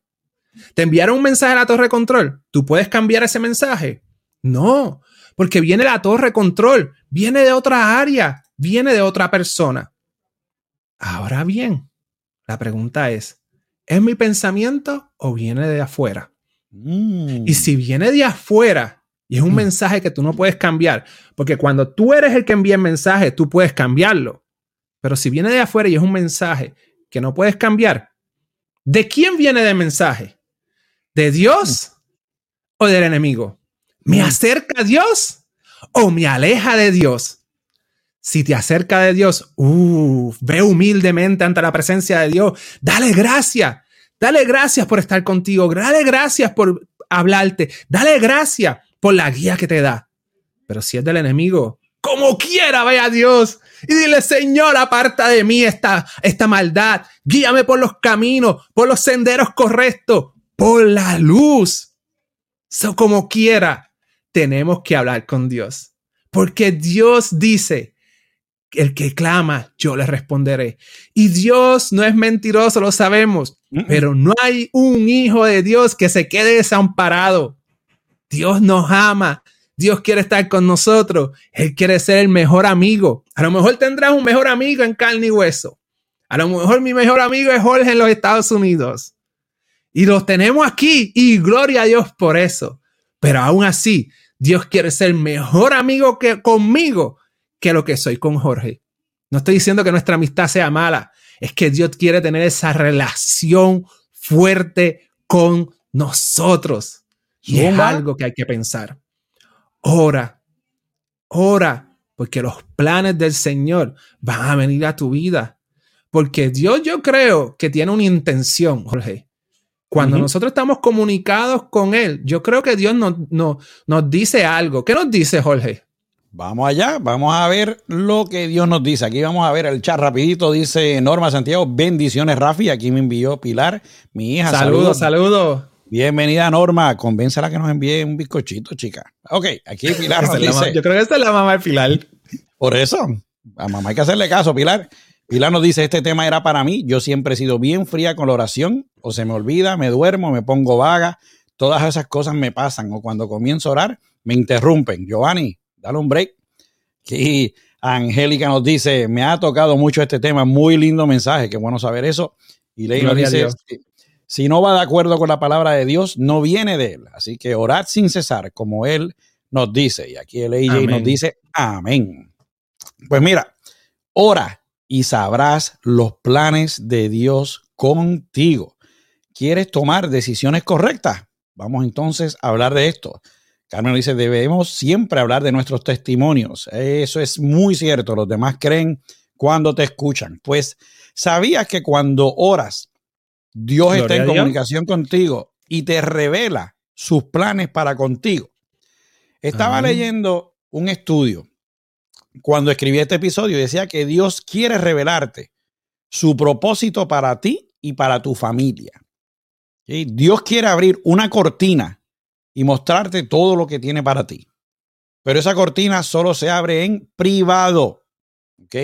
Te enviaron un mensaje de la torre de control. ¿Tú puedes cambiar ese mensaje? No, porque viene la torre de control, viene de otra área, viene de otra persona. Ahora bien, la pregunta es, ¿es mi pensamiento o viene de afuera? Mm. Y si viene de afuera y es un mm. mensaje que tú no puedes cambiar, porque cuando tú eres el que envía el mensaje, tú puedes cambiarlo. Pero si viene de afuera y es un mensaje que no puedes cambiar, ¿de quién viene el mensaje? ¿De Dios o del enemigo? ¿Me mm. acerca a Dios o me aleja de Dios? Si te acerca de Dios, uh, ve humildemente ante la presencia de Dios. Dale gracias. Dale gracias por estar contigo. Dale gracias por hablarte. Dale gracias por la guía que te da. Pero si es del enemigo, como quiera, ve a Dios y dile, Señor, aparta de mí esta, esta maldad. Guíame por los caminos, por los senderos correctos, por la luz. So, como quiera, tenemos que hablar con Dios. Porque Dios dice, el que clama, yo le responderé. Y Dios no es mentiroso, lo sabemos, pero no hay un hijo de Dios que se quede desamparado. Dios nos ama. Dios quiere estar con nosotros. Él quiere ser el mejor amigo. A lo mejor tendrás un mejor amigo en carne y hueso. A lo mejor mi mejor amigo es Jorge en los Estados Unidos. Y los tenemos aquí y gloria a Dios por eso. Pero aún así, Dios quiere ser mejor amigo que conmigo que lo que soy con Jorge. No estoy diciendo que nuestra amistad sea mala, es que Dios quiere tener esa relación fuerte con nosotros. Y es algo que hay que pensar. Ora, ora, porque los planes del Señor van a venir a tu vida. Porque Dios yo creo que tiene una intención, Jorge. Cuando nosotros estamos comunicados con Él, yo creo que Dios nos, nos dice algo. ¿Qué nos dice, Jorge? Vamos allá, vamos a ver lo que Dios nos dice. Aquí vamos a ver el chat rapidito. Dice Norma Santiago, bendiciones Rafi. Aquí me envió Pilar, mi hija. Saludos, saludos. Bienvenida Norma, convéncela que nos envíe un bizcochito, chica. Ok, aquí Pilar nos dice. Yo creo que esta es la mamá de Pilar. Por eso, a mamá hay que hacerle caso, Pilar. Pilar nos dice, este tema era para mí. Yo siempre he sido bien fría con la oración. O se me olvida, me duermo, me pongo vaga. Todas esas cosas me pasan. O cuando comienzo a orar, me interrumpen. Giovanni, dale un break. Y Angélica nos dice, me ha tocado mucho este tema, muy lindo mensaje, qué bueno saber eso. Y Ley nos dice, si no va de acuerdo con la palabra de Dios, no viene de él. Así que orad sin cesar, como él nos dice. Y aquí el AJ nos dice, amén. Pues mira, ora y sabrás los planes de Dios contigo. ¿Quieres tomar decisiones correctas? Vamos entonces a hablar de esto. Carmen dice, debemos siempre hablar de nuestros testimonios. Eso es muy cierto. Los demás creen cuando te escuchan. Pues, ¿sabías que cuando oras, Dios está en comunicación contigo y te revela sus planes para contigo? Estaba leyendo un estudio cuando escribí este episodio y decía que Dios quiere revelarte su propósito para ti y para tu familia. Dios quiere abrir una cortina y mostrarte todo lo que tiene para ti. Pero esa cortina solo se abre en privado. ¿Ok?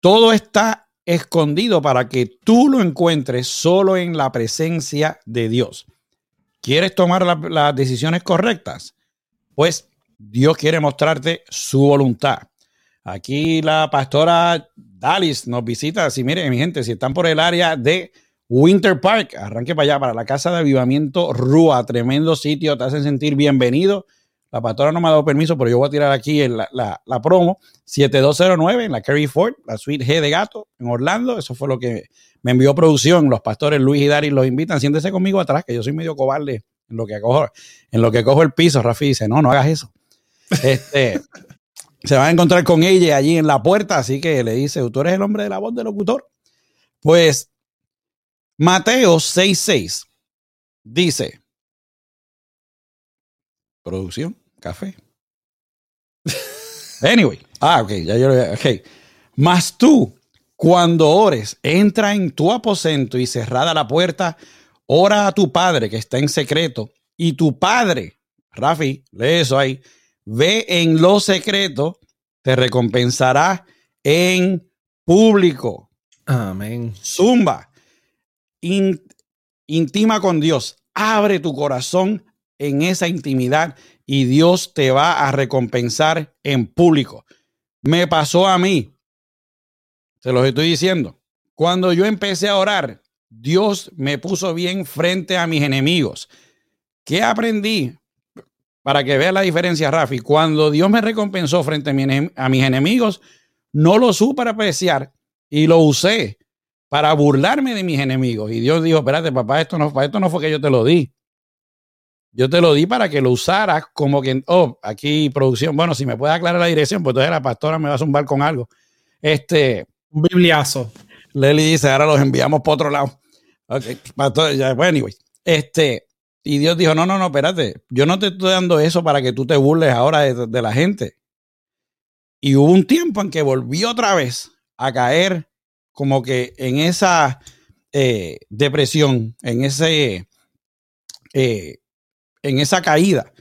Todo está escondido para que tú lo encuentres solo en la presencia de Dios. ¿Quieres tomar las decisiones correctas? Pues Dios quiere mostrarte su voluntad. Aquí la pastora Dalis nos visita. Si miren, mi gente, si están por el área de Winter Park, arranque para allá, para la casa de avivamiento Rúa, tremendo sitio, te hacen sentir bienvenido. La pastora no me ha dado permiso, pero yo voy a tirar aquí la, la, promo 7209 en la Kerry Ford, la suite G de Gato en Orlando. Eso fue lo que me envió producción. Los pastores Luis y Dari los invitan. Siéntese conmigo atrás, que yo soy medio cobarde en lo que cojo, en lo que cojo el piso. Rafi dice, no, no hagas eso. Este, se va a encontrar con ella allí en la puerta, así que le dice, tú eres el hombre de la voz del locutor. Pues Mateo 6:6 dice, producción, café. Anyway, ah, ok, ya yo lo ok. Mas tú, cuando ores, entra en tu aposento y cerrada la puerta, ora a tu padre que está en secreto, y tu padre, Rafi, lee eso ahí, ve en lo secreto, te recompensará en público. Amén. Zumba. Intima con Dios. Abre tu corazón en esa intimidad y Dios te va a recompensar en público. Me pasó a mí. Se los estoy diciendo. Cuando yo empecé a orar, Dios me puso bien frente a mis enemigos. ¿Qué aprendí? Para que veas la diferencia, Rafi. Cuando Dios me recompensó frente a, mis enemigos, no lo supe apreciar y lo usé para burlarme de mis enemigos. Y Dios dijo, espérate, papá, esto no, esto no fue que yo te lo di. Yo te lo di para que lo usaras como que, oh, aquí producción, bueno, si me puede aclarar la dirección, pues entonces la pastora me va a zumbar con algo. Este. Un bibliazo. Leli dice, ahora los enviamos por otro lado. Ok, pastor, ya, bueno, anyway. Este, y Dios dijo, no, no, no, espérate, yo no te estoy dando eso para que tú te burles ahora de, la gente. Y hubo un tiempo en que volvió otra vez a caer como que en esa eh, depresión, en ese, eh, en esa caída.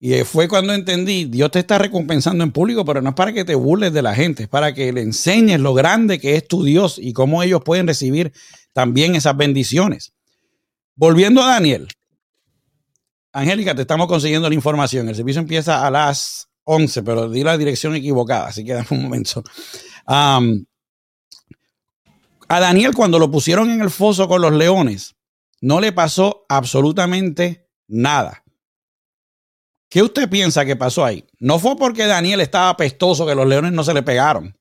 Y fue cuando entendí, Dios te está recompensando en público, pero no es para que te burles de la gente, es para que le enseñes lo grande que es tu Dios y cómo ellos pueden recibir también esas bendiciones. Volviendo a Daniel, Angélica, te estamos consiguiendo la información. El servicio empieza a las 11, pero di la dirección equivocada, así que dame un momento. A Daniel, cuando lo pusieron en el foso con los leones, no le pasó absolutamente nada. ¿Qué usted piensa que pasó ahí? No fue porque Daniel estaba apestoso que los leones no se le pegaron.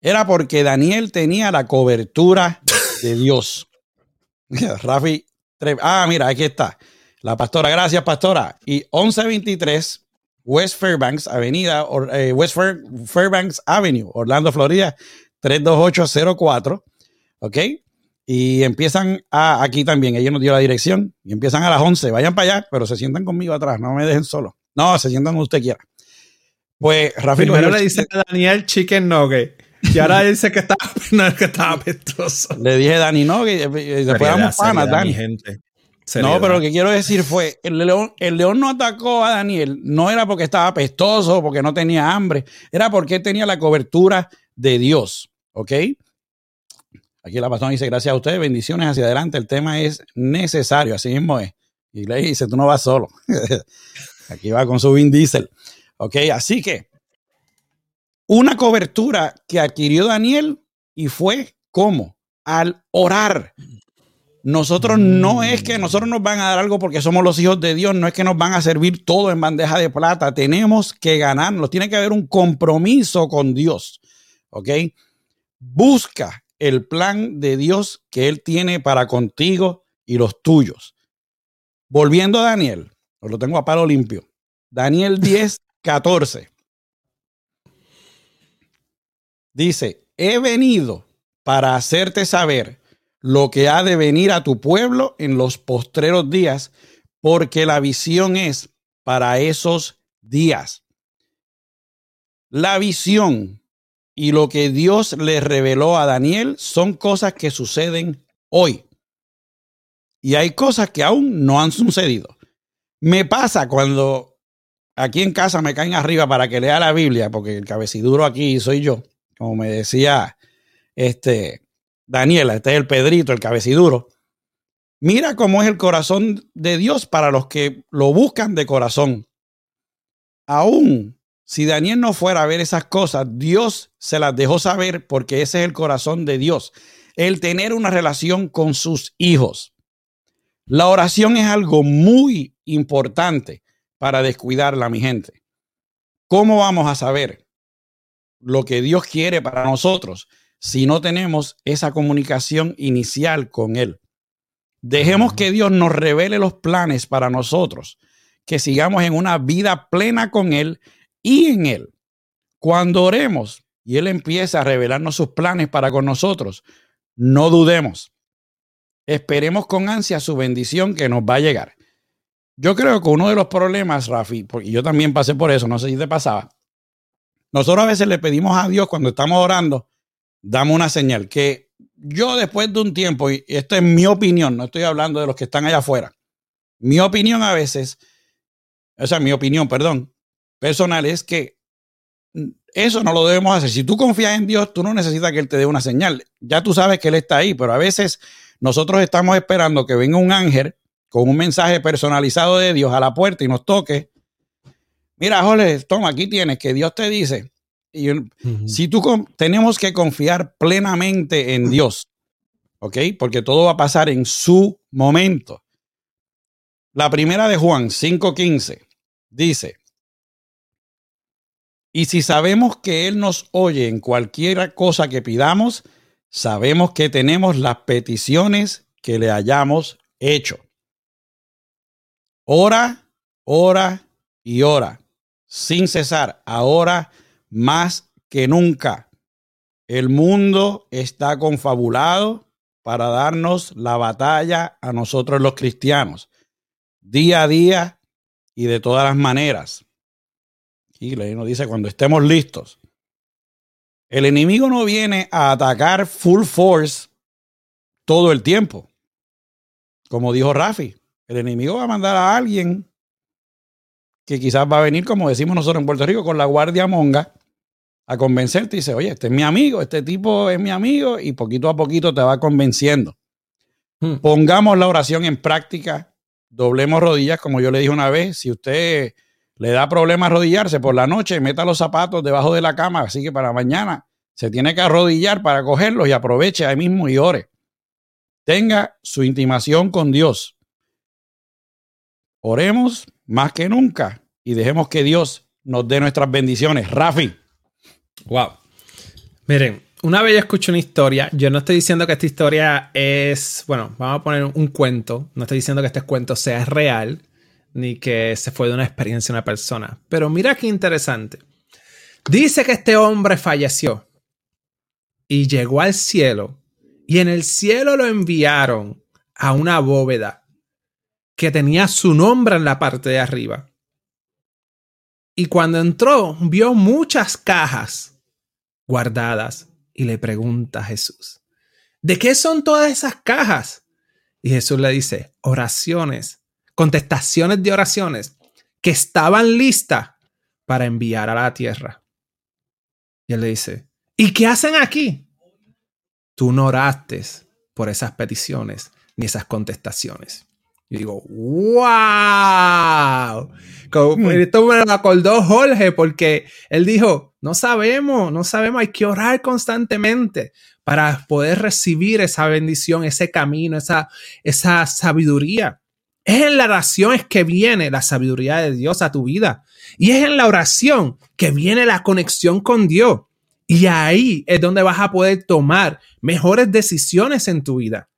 Era porque Daniel tenía la cobertura de Dios. Rafi, ah, mira, aquí está. La pastora, gracias pastora. Y 1123 West Fairbanks Avenida, eh, West Fairbanks Avenue, Orlando, Florida, 32804. ¿Ok? Y empiezan a, aquí también, ella nos dio la dirección, y empiezan a las 11. Vayan para allá, pero se sientan conmigo atrás, no me dejen solo. No, se sientan donde usted quiera. Pues Rafi Primero le dice a Daniel Chicken Nugget. Y ahora dice que estaba, no, que estaba apestoso. Le dije Dani Nugget, y después vamos panas, Dani. Gente. No, pero lo que quiero decir fue, el león, el león no atacó a Daniel, no era porque estaba apestoso, porque no tenía hambre, era porque tenía la cobertura de Dios, ¿ok? Aquí la pastora dice, gracias a ustedes, bendiciones hacia adelante, el tema es necesario, así mismo es. Y le dice, tú no vas solo. Aquí va con su Vin Diesel. ¿Ok? Así que, una cobertura que adquirió Daniel y fue como al orar. Nosotros no es que nosotros nos van a dar algo porque somos los hijos de Dios, no es que nos van a servir todo en bandeja de plata, tenemos que ganarnos, tiene que haber un compromiso con Dios, ¿ok? Busca el plan de Dios que Él tiene para contigo y los tuyos. Volviendo a Daniel, os lo tengo a palo limpio. Daniel 10, 14. Dice, he venido para hacerte saber lo que ha de venir a tu pueblo en los postreros días, porque la visión es para esos días. La visión y lo que Dios le reveló a Daniel son cosas que suceden hoy. Y hay cosas que aún no han sucedido. Me pasa cuando aquí en casa me caen arriba para que lea la Biblia, porque el cabeciduro aquí soy yo, como me decía este Daniela, este es el Pedrito, el cabeciduro. Mira cómo es el corazón de Dios para los que lo buscan de corazón. Aún si Daniel no fuera a ver esas cosas, Dios se las dejó saber porque ese es el corazón de Dios. El tener una relación con sus hijos. La oración es algo muy importante para descuidarla, mi gente. ¿Cómo vamos a saber lo que Dios quiere para nosotros si no tenemos esa comunicación inicial con Él. Dejemos que Dios nos revele los planes para nosotros, que sigamos en una vida plena con Él y en Él. Cuando oremos y Él empieza a revelarnos sus planes para con nosotros, no dudemos. Esperemos con ansia su bendición que nos va a llegar. Yo creo que uno de los problemas, Rafi, porque yo también pasé por eso, no sé si te pasaba. Nosotros a veces le pedimos a Dios cuando estamos orando dame una señal. Que yo después de un tiempo, y esto es mi opinión, no estoy hablando de los que están allá afuera, mi opinión a veces, o sea, mi opinión, perdón, personal es que eso no lo debemos hacer. Si tú confías en Dios, tú no necesitas que Él te dé una señal. Ya tú sabes que Él está ahí, pero a veces nosotros estamos esperando que venga un ángel con un mensaje personalizado de Dios a la puerta y nos toque. Mira, Jorge, toma, aquí tienes que Dios te dice. Y Si tú tenemos que confiar plenamente en Dios, ¿ok? Porque todo va a pasar en su momento. La primera de Juan 5:15 dice, y si sabemos que Él nos oye en cualquier cosa que pidamos, sabemos que tenemos las peticiones que le hayamos hecho. Ora, ora y ora, sin cesar, ahora más que nunca. El mundo está confabulado para darnos la batalla a nosotros los cristianos, día a día y de todas las maneras. Y nos dice, cuando estemos listos. El enemigo no viene a atacar full force todo el tiempo. Como dijo Rafi, el enemigo va a mandar a alguien que quizás va a venir, como decimos nosotros en Puerto Rico, con la guardia monga a convencerte y dice, oye, este es mi amigo, este tipo es mi amigo y poquito a poquito te va convenciendo. Hmm. Pongamos la oración en práctica, doblemos rodillas, como yo le dije una vez, si usted le da problema arrodillarse por la noche, meta los zapatos debajo de la cama, así que para mañana se tiene que arrodillar para cogerlos y aproveche ahí mismo y ore. Tenga su intimación con Dios. Oremos más que nunca y dejemos que Dios nos dé nuestras bendiciones. Rafi. Wow. Miren, una vez yo escucho una historia, yo no estoy diciendo que esta historia es, bueno, vamos a poner un cuento, no estoy diciendo que este cuento sea real, ni que se fue de una experiencia una persona. Pero mira qué interesante. Dice que este hombre falleció y llegó al cielo y en el cielo lo enviaron a una bóveda que tenía su nombre en la parte de arriba. Y cuando entró, vio muchas cajas guardadas y le pregunta a Jesús, ¿de qué son todas esas cajas? Y Jesús le dice, oraciones contestaciones de oraciones que estaban listas para enviar a la tierra. Y él le dice, ¿y qué hacen aquí? Tú no oraste por esas peticiones ni esas contestaciones. Y digo, wow. Hmm. Esto me lo acordó Jorge porque él dijo, no sabemos, no sabemos, hay que orar constantemente para poder recibir esa bendición, ese camino, esa, esa sabiduría. Es en la oración es que viene la sabiduría de Dios a tu vida. Y es en la oración que viene la conexión con Dios. Y ahí es donde vas a poder tomar mejores decisiones en tu vida.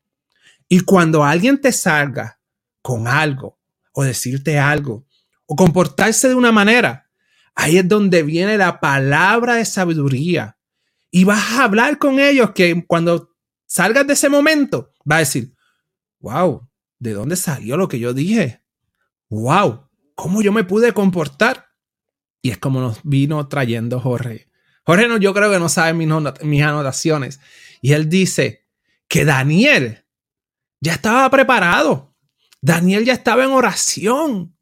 Y cuando alguien te salga con algo o decirte algo o comportarse de una manera, ahí es donde viene la palabra de sabiduría. Y vas a hablar con ellos que cuando salgas de ese momento, va a decir, wow, ¿de dónde salió lo que yo dije? ¡Wow! ¿Cómo yo me pude comportar? Y es como nos vino trayendo Jorge. Jorge no, yo creo que no sabe mis, anotaciones. Y él dice que Daniel ya estaba preparado. Daniel ya estaba en oración.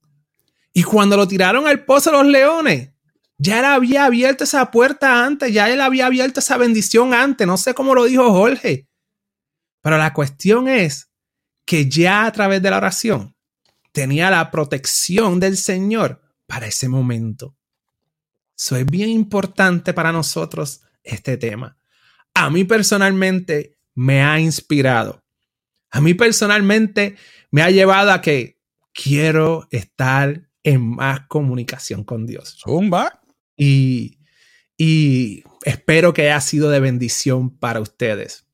Y cuando lo tiraron al pozo de los leones, ya él había abierto esa puerta antes, ya él había abierto esa bendición antes. No sé cómo lo dijo Jorge. Pero la cuestión es que ya a través de la oración tenía la protección del Señor para ese momento. Eso es bien importante para nosotros este tema. A mí personalmente me ha inspirado. A mí personalmente me ha llevado a que quiero estar en más comunicación con Dios. Zumba. Y, y espero que haya sido de bendición para ustedes.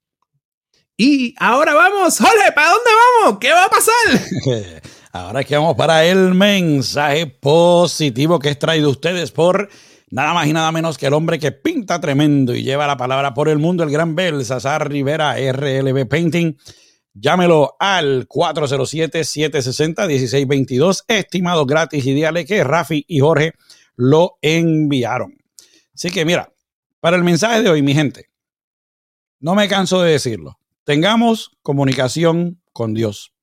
Y ahora vamos, Jorge, ¿para dónde vamos? ¿Qué va a pasar? ahora es que vamos para el mensaje positivo que es traído ustedes por nada más y nada menos que el hombre que pinta tremendo y lleva la palabra por el mundo, el gran Belsasar Rivera, RLB Painting. Llámelo al 407-760-1622, estimado gratis y dígale que Rafi y Jorge lo enviaron. Así que mira, para el mensaje de hoy, mi gente, no me canso de decirlo tengamos comunicación con Dios.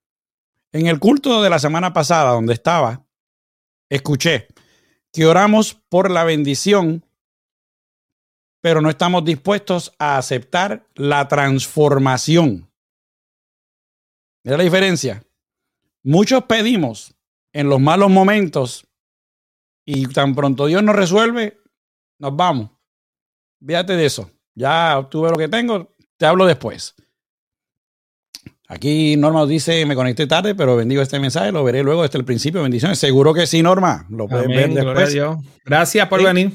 En el culto de la semana pasada, donde estaba, escuché que oramos por la bendición pero no estamos dispuestos a aceptar la transformación. Mira la diferencia. Muchos pedimos en los malos momentos y tan pronto Dios nos resuelve, nos vamos. Fíjate de eso. Ya obtuve lo que tengo, te hablo después. Aquí Norma dice, me conecté tarde, pero bendigo este mensaje, lo veré luego desde el principio. Bendiciones. Seguro que sí, Norma. Lo pueden ver después. Gracias por venir.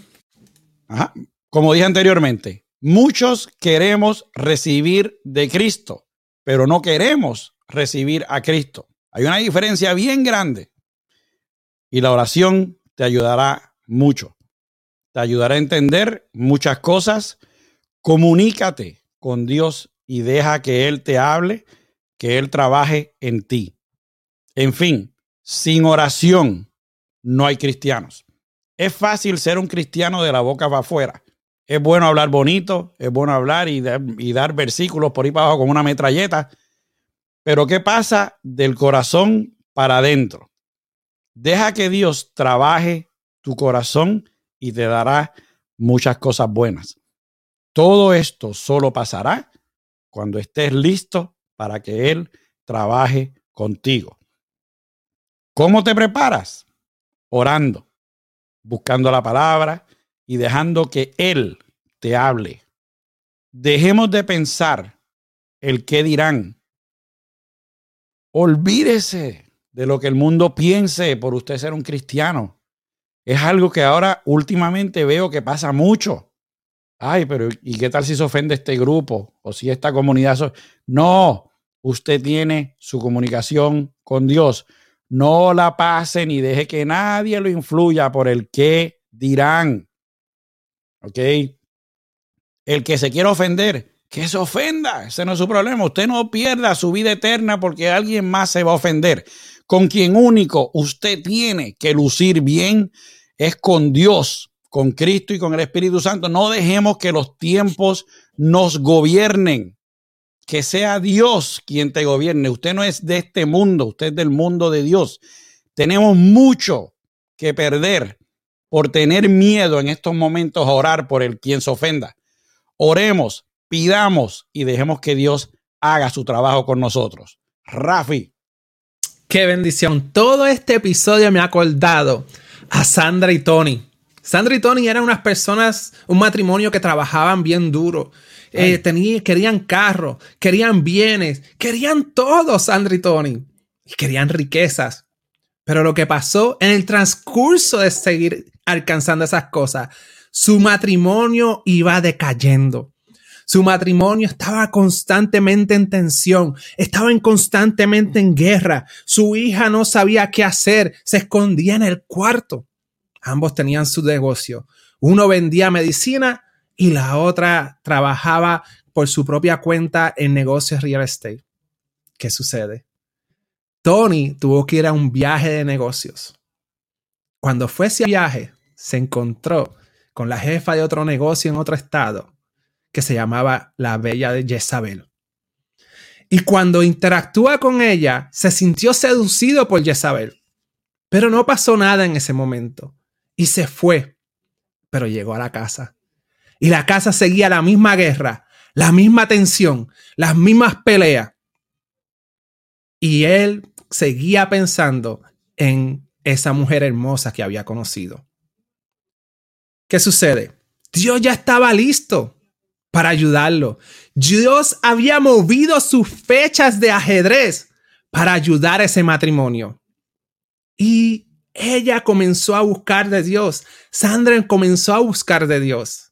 Ajá. Como dije anteriormente, muchos queremos recibir de Cristo, pero no queremos recibir a Cristo. Hay una diferencia bien grande. Y la oración te ayudará mucho. Te ayudará a entender muchas cosas. Comunícate con Dios y deja que Él te hable que Él trabaje en ti. En fin, sin oración no hay cristianos. Es fácil ser un cristiano de la boca para afuera. Es bueno hablar bonito, es bueno hablar y, dar versículos por ahí para abajo con una metralleta. Pero ¿qué pasa del corazón para adentro? Deja que Dios trabaje tu corazón y te dará muchas cosas buenas. Todo esto solo pasará cuando estés listo para que Él trabaje contigo. ¿Cómo te preparas? Orando, buscando la palabra y dejando que Él te hable. Dejemos de pensar el qué dirán. Olvídese de lo que el mundo piense por usted ser un cristiano. Es algo que ahora últimamente veo que pasa mucho. Ay, pero ¿y qué tal si se ofende este grupo? O si esta comunidad... No, usted tiene su comunicación con Dios. No la pase ni deje que nadie lo influya por el que dirán. ¿Ok? El que se quiera ofender, que se ofenda. Ese no es su problema. Usted no pierda su vida eterna porque alguien más se va a ofender. Con quien único usted tiene que lucir bien es con Dios, con Cristo y con el Espíritu Santo. No dejemos que los tiempos nos gobiernen que sea Dios quien te gobierne. Usted no es de este mundo, usted es del mundo de Dios. Tenemos mucho que perder por tener miedo en estos momentos a orar por el quien se ofenda. Oremos, pidamos y dejemos que Dios haga su trabajo con nosotros. Rafi. Qué bendición. Todo este episodio me ha acordado a Sandra y Tony. Sandra y Tony eran unas personas, un matrimonio que trabajaban bien duro eh, querían carros, querían bienes, querían todo, Sandra y Tony. Y querían riquezas. Pero lo que pasó en el transcurso de seguir alcanzando esas cosas, su matrimonio iba decayendo. Su matrimonio estaba constantemente en tensión, estaban constantemente en guerra. Su hija no sabía qué hacer, se escondía en el cuarto. Ambos tenían su negocio. Uno vendía medicina y la otra trabajaba por su propia cuenta en negocios real estate. ¿Qué sucede? Tony tuvo que ir a un viaje de negocios. Cuando fue ese viaje, se encontró con la jefa de otro negocio en otro estado que se llamaba la Bella de Jezabel. Y cuando interactúa con ella, se sintió seducido por Jezabel. Pero no pasó nada en ese momento. Y se fue. Pero llegó a la casa y la casa seguía la misma guerra, la misma tensión, las mismas peleas. Y él seguía pensando en esa mujer hermosa que había conocido. ¿Qué sucede? Dios ya estaba listo para ayudarlo. Dios había movido sus fechas de ajedrez para ayudar a ese matrimonio. Y ella comenzó a buscar de Dios. Sandra comenzó a buscar de Dios.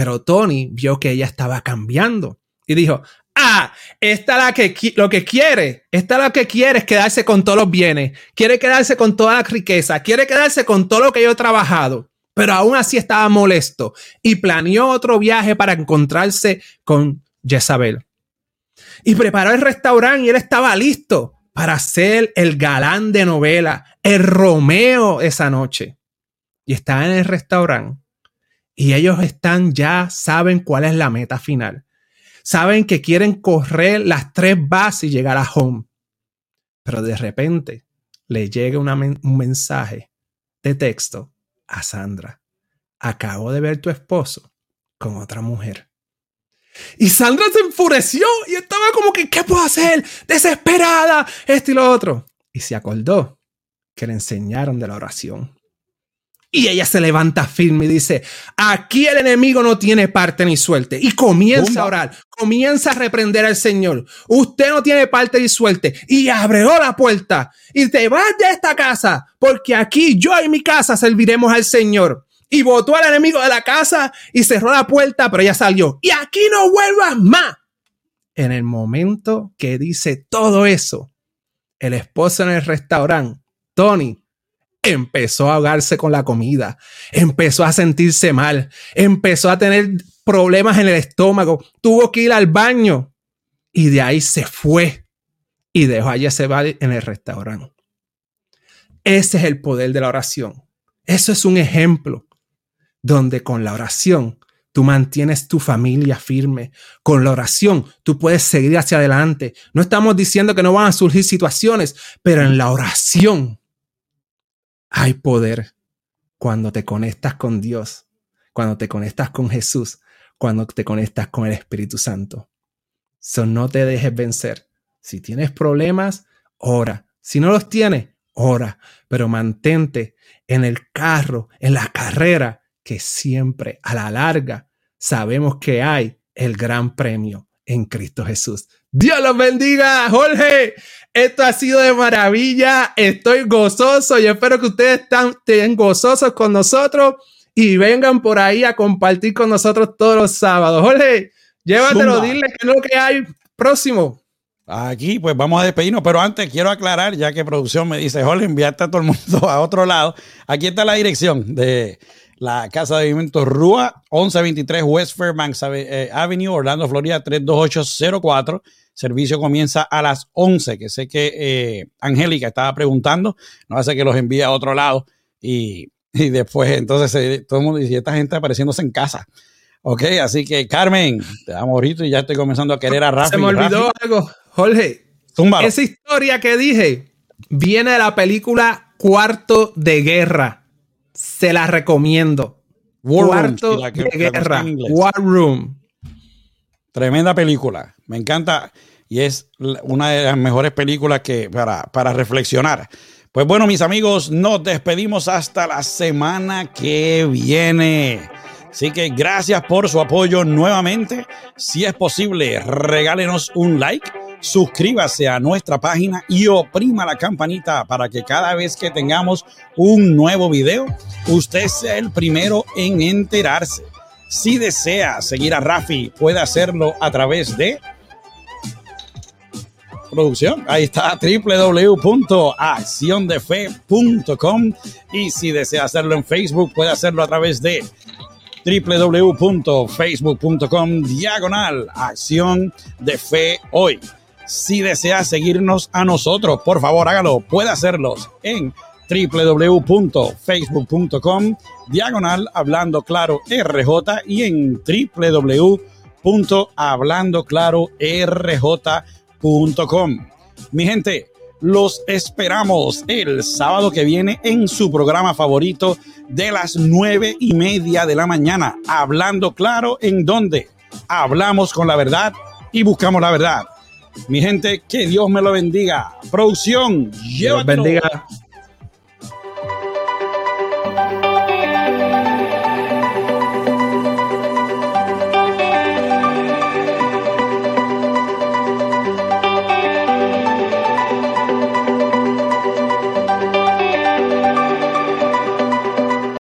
Pero Tony vio que ella estaba cambiando y dijo, ah, esta la que lo que quiere, esta lo que quiere es quedarse con todos los bienes, quiere quedarse con toda la riqueza, quiere quedarse con todo lo que yo he trabajado. Pero aún así estaba molesto y planeó otro viaje para encontrarse con Jezabel. Y preparó el restaurante y él estaba listo para ser el galán de novela, el Romeo esa noche. Y estaba en el restaurante y ellos están ya, saben cuál es la meta final. Saben que quieren correr las tres bases y llegar a home. Pero de repente le llega un mensaje de texto a Sandra. Acabo de ver tu esposo con otra mujer. Y Sandra se enfureció y estaba como que, ¿qué puedo hacer? Desesperada, esto y lo otro. Y se acordó que le enseñaron de la oración. Y ella se levanta firme y dice, aquí el enemigo no tiene parte ni suerte. Y comienza a orar, comienza a reprender al Señor. Usted no tiene parte ni suerte. Y abrió la puerta y te vas de esta casa, porque aquí yo y mi casa serviremos al Señor. Y botó al enemigo de la casa y cerró la puerta, pero ella salió. Y aquí no vuelvas más. En el momento que dice todo eso, el esposo en el restaurante, Tony, empezó a ahogarse con la comida, empezó a sentirse mal, empezó a tener problemas en el estómago, tuvo que ir al baño y de ahí se fue y dejó a Jezebel en el restaurante. Ese es el poder de la oración. Eso es un ejemplo donde con la oración tú mantienes tu familia firme. Con la oración tú puedes seguir hacia adelante. No estamos diciendo que no van a surgir situaciones, pero en la oración hay poder cuando te conectas con Dios, cuando te conectas con Jesús, cuando te conectas con el Espíritu Santo. So, no te dejes vencer. Si tienes problemas, ora. Si no los tienes, ora. Pero mantente en el carro, en la carrera, que siempre a la larga sabemos que hay el gran premio en Cristo Jesús. Dios los bendiga, Jorge. Esto ha sido de maravilla. Estoy gozoso y espero que ustedes estén gozosos con nosotros y vengan por ahí a compartir con nosotros todos los sábados. Jorge, llévatelo, dile qué es lo que hay próximo. Aquí, pues vamos a despedirnos, pero antes quiero aclarar, ya que producción me dice, Jorge, enviaste a todo el mundo a otro lado. Aquí está la dirección de la Casa de Alimentos Rúa, 1123 West Fairbanks eh, Avenue, Orlando, Florida, 32804. Servicio comienza a las 11, que sé que eh, Angélica estaba preguntando, no hace que los envíe a otro lado y, después entonces todo el mundo dice, esta gente apareciéndose en casa. Ok, así que Carmen, te damos ahorita y ya estoy comenzando a querer a Rafa. Se me olvidó algo, Jorge. Esa historia que dije viene de la película Cuarto de Guerra se la recomiendo. Cuarto de guerra. War Room. Tremenda película. Me encanta y es una de las mejores películas que para, para reflexionar. Pues bueno, mis amigos, nos despedimos hasta la semana que viene. Así que gracias por su apoyo nuevamente. Si es posible, regálenos un like suscríbase a nuestra página y oprima la campanita para que cada vez que tengamos un nuevo video, usted sea el primero en enterarse. Si desea seguir a Rafi, puede hacerlo a través de producción. Ahí está www.acciondefe.com y si desea hacerlo en Facebook, puede hacerlo a través de www.facebook.com diagonal acción de fe hoy. Si desea seguirnos a nosotros, por favor hágalo. Puede hacerlos en www.facebook.com diagonal hablando claro RJ y en www.hablandoclarorj.com. Mi gente, los esperamos el sábado que viene en su programa favorito de las nueve y media de la mañana. Hablando claro en donde hablamos con la verdad y buscamos la verdad. Mi gente, que Dios me lo bendiga. Producción, Dios bendiga.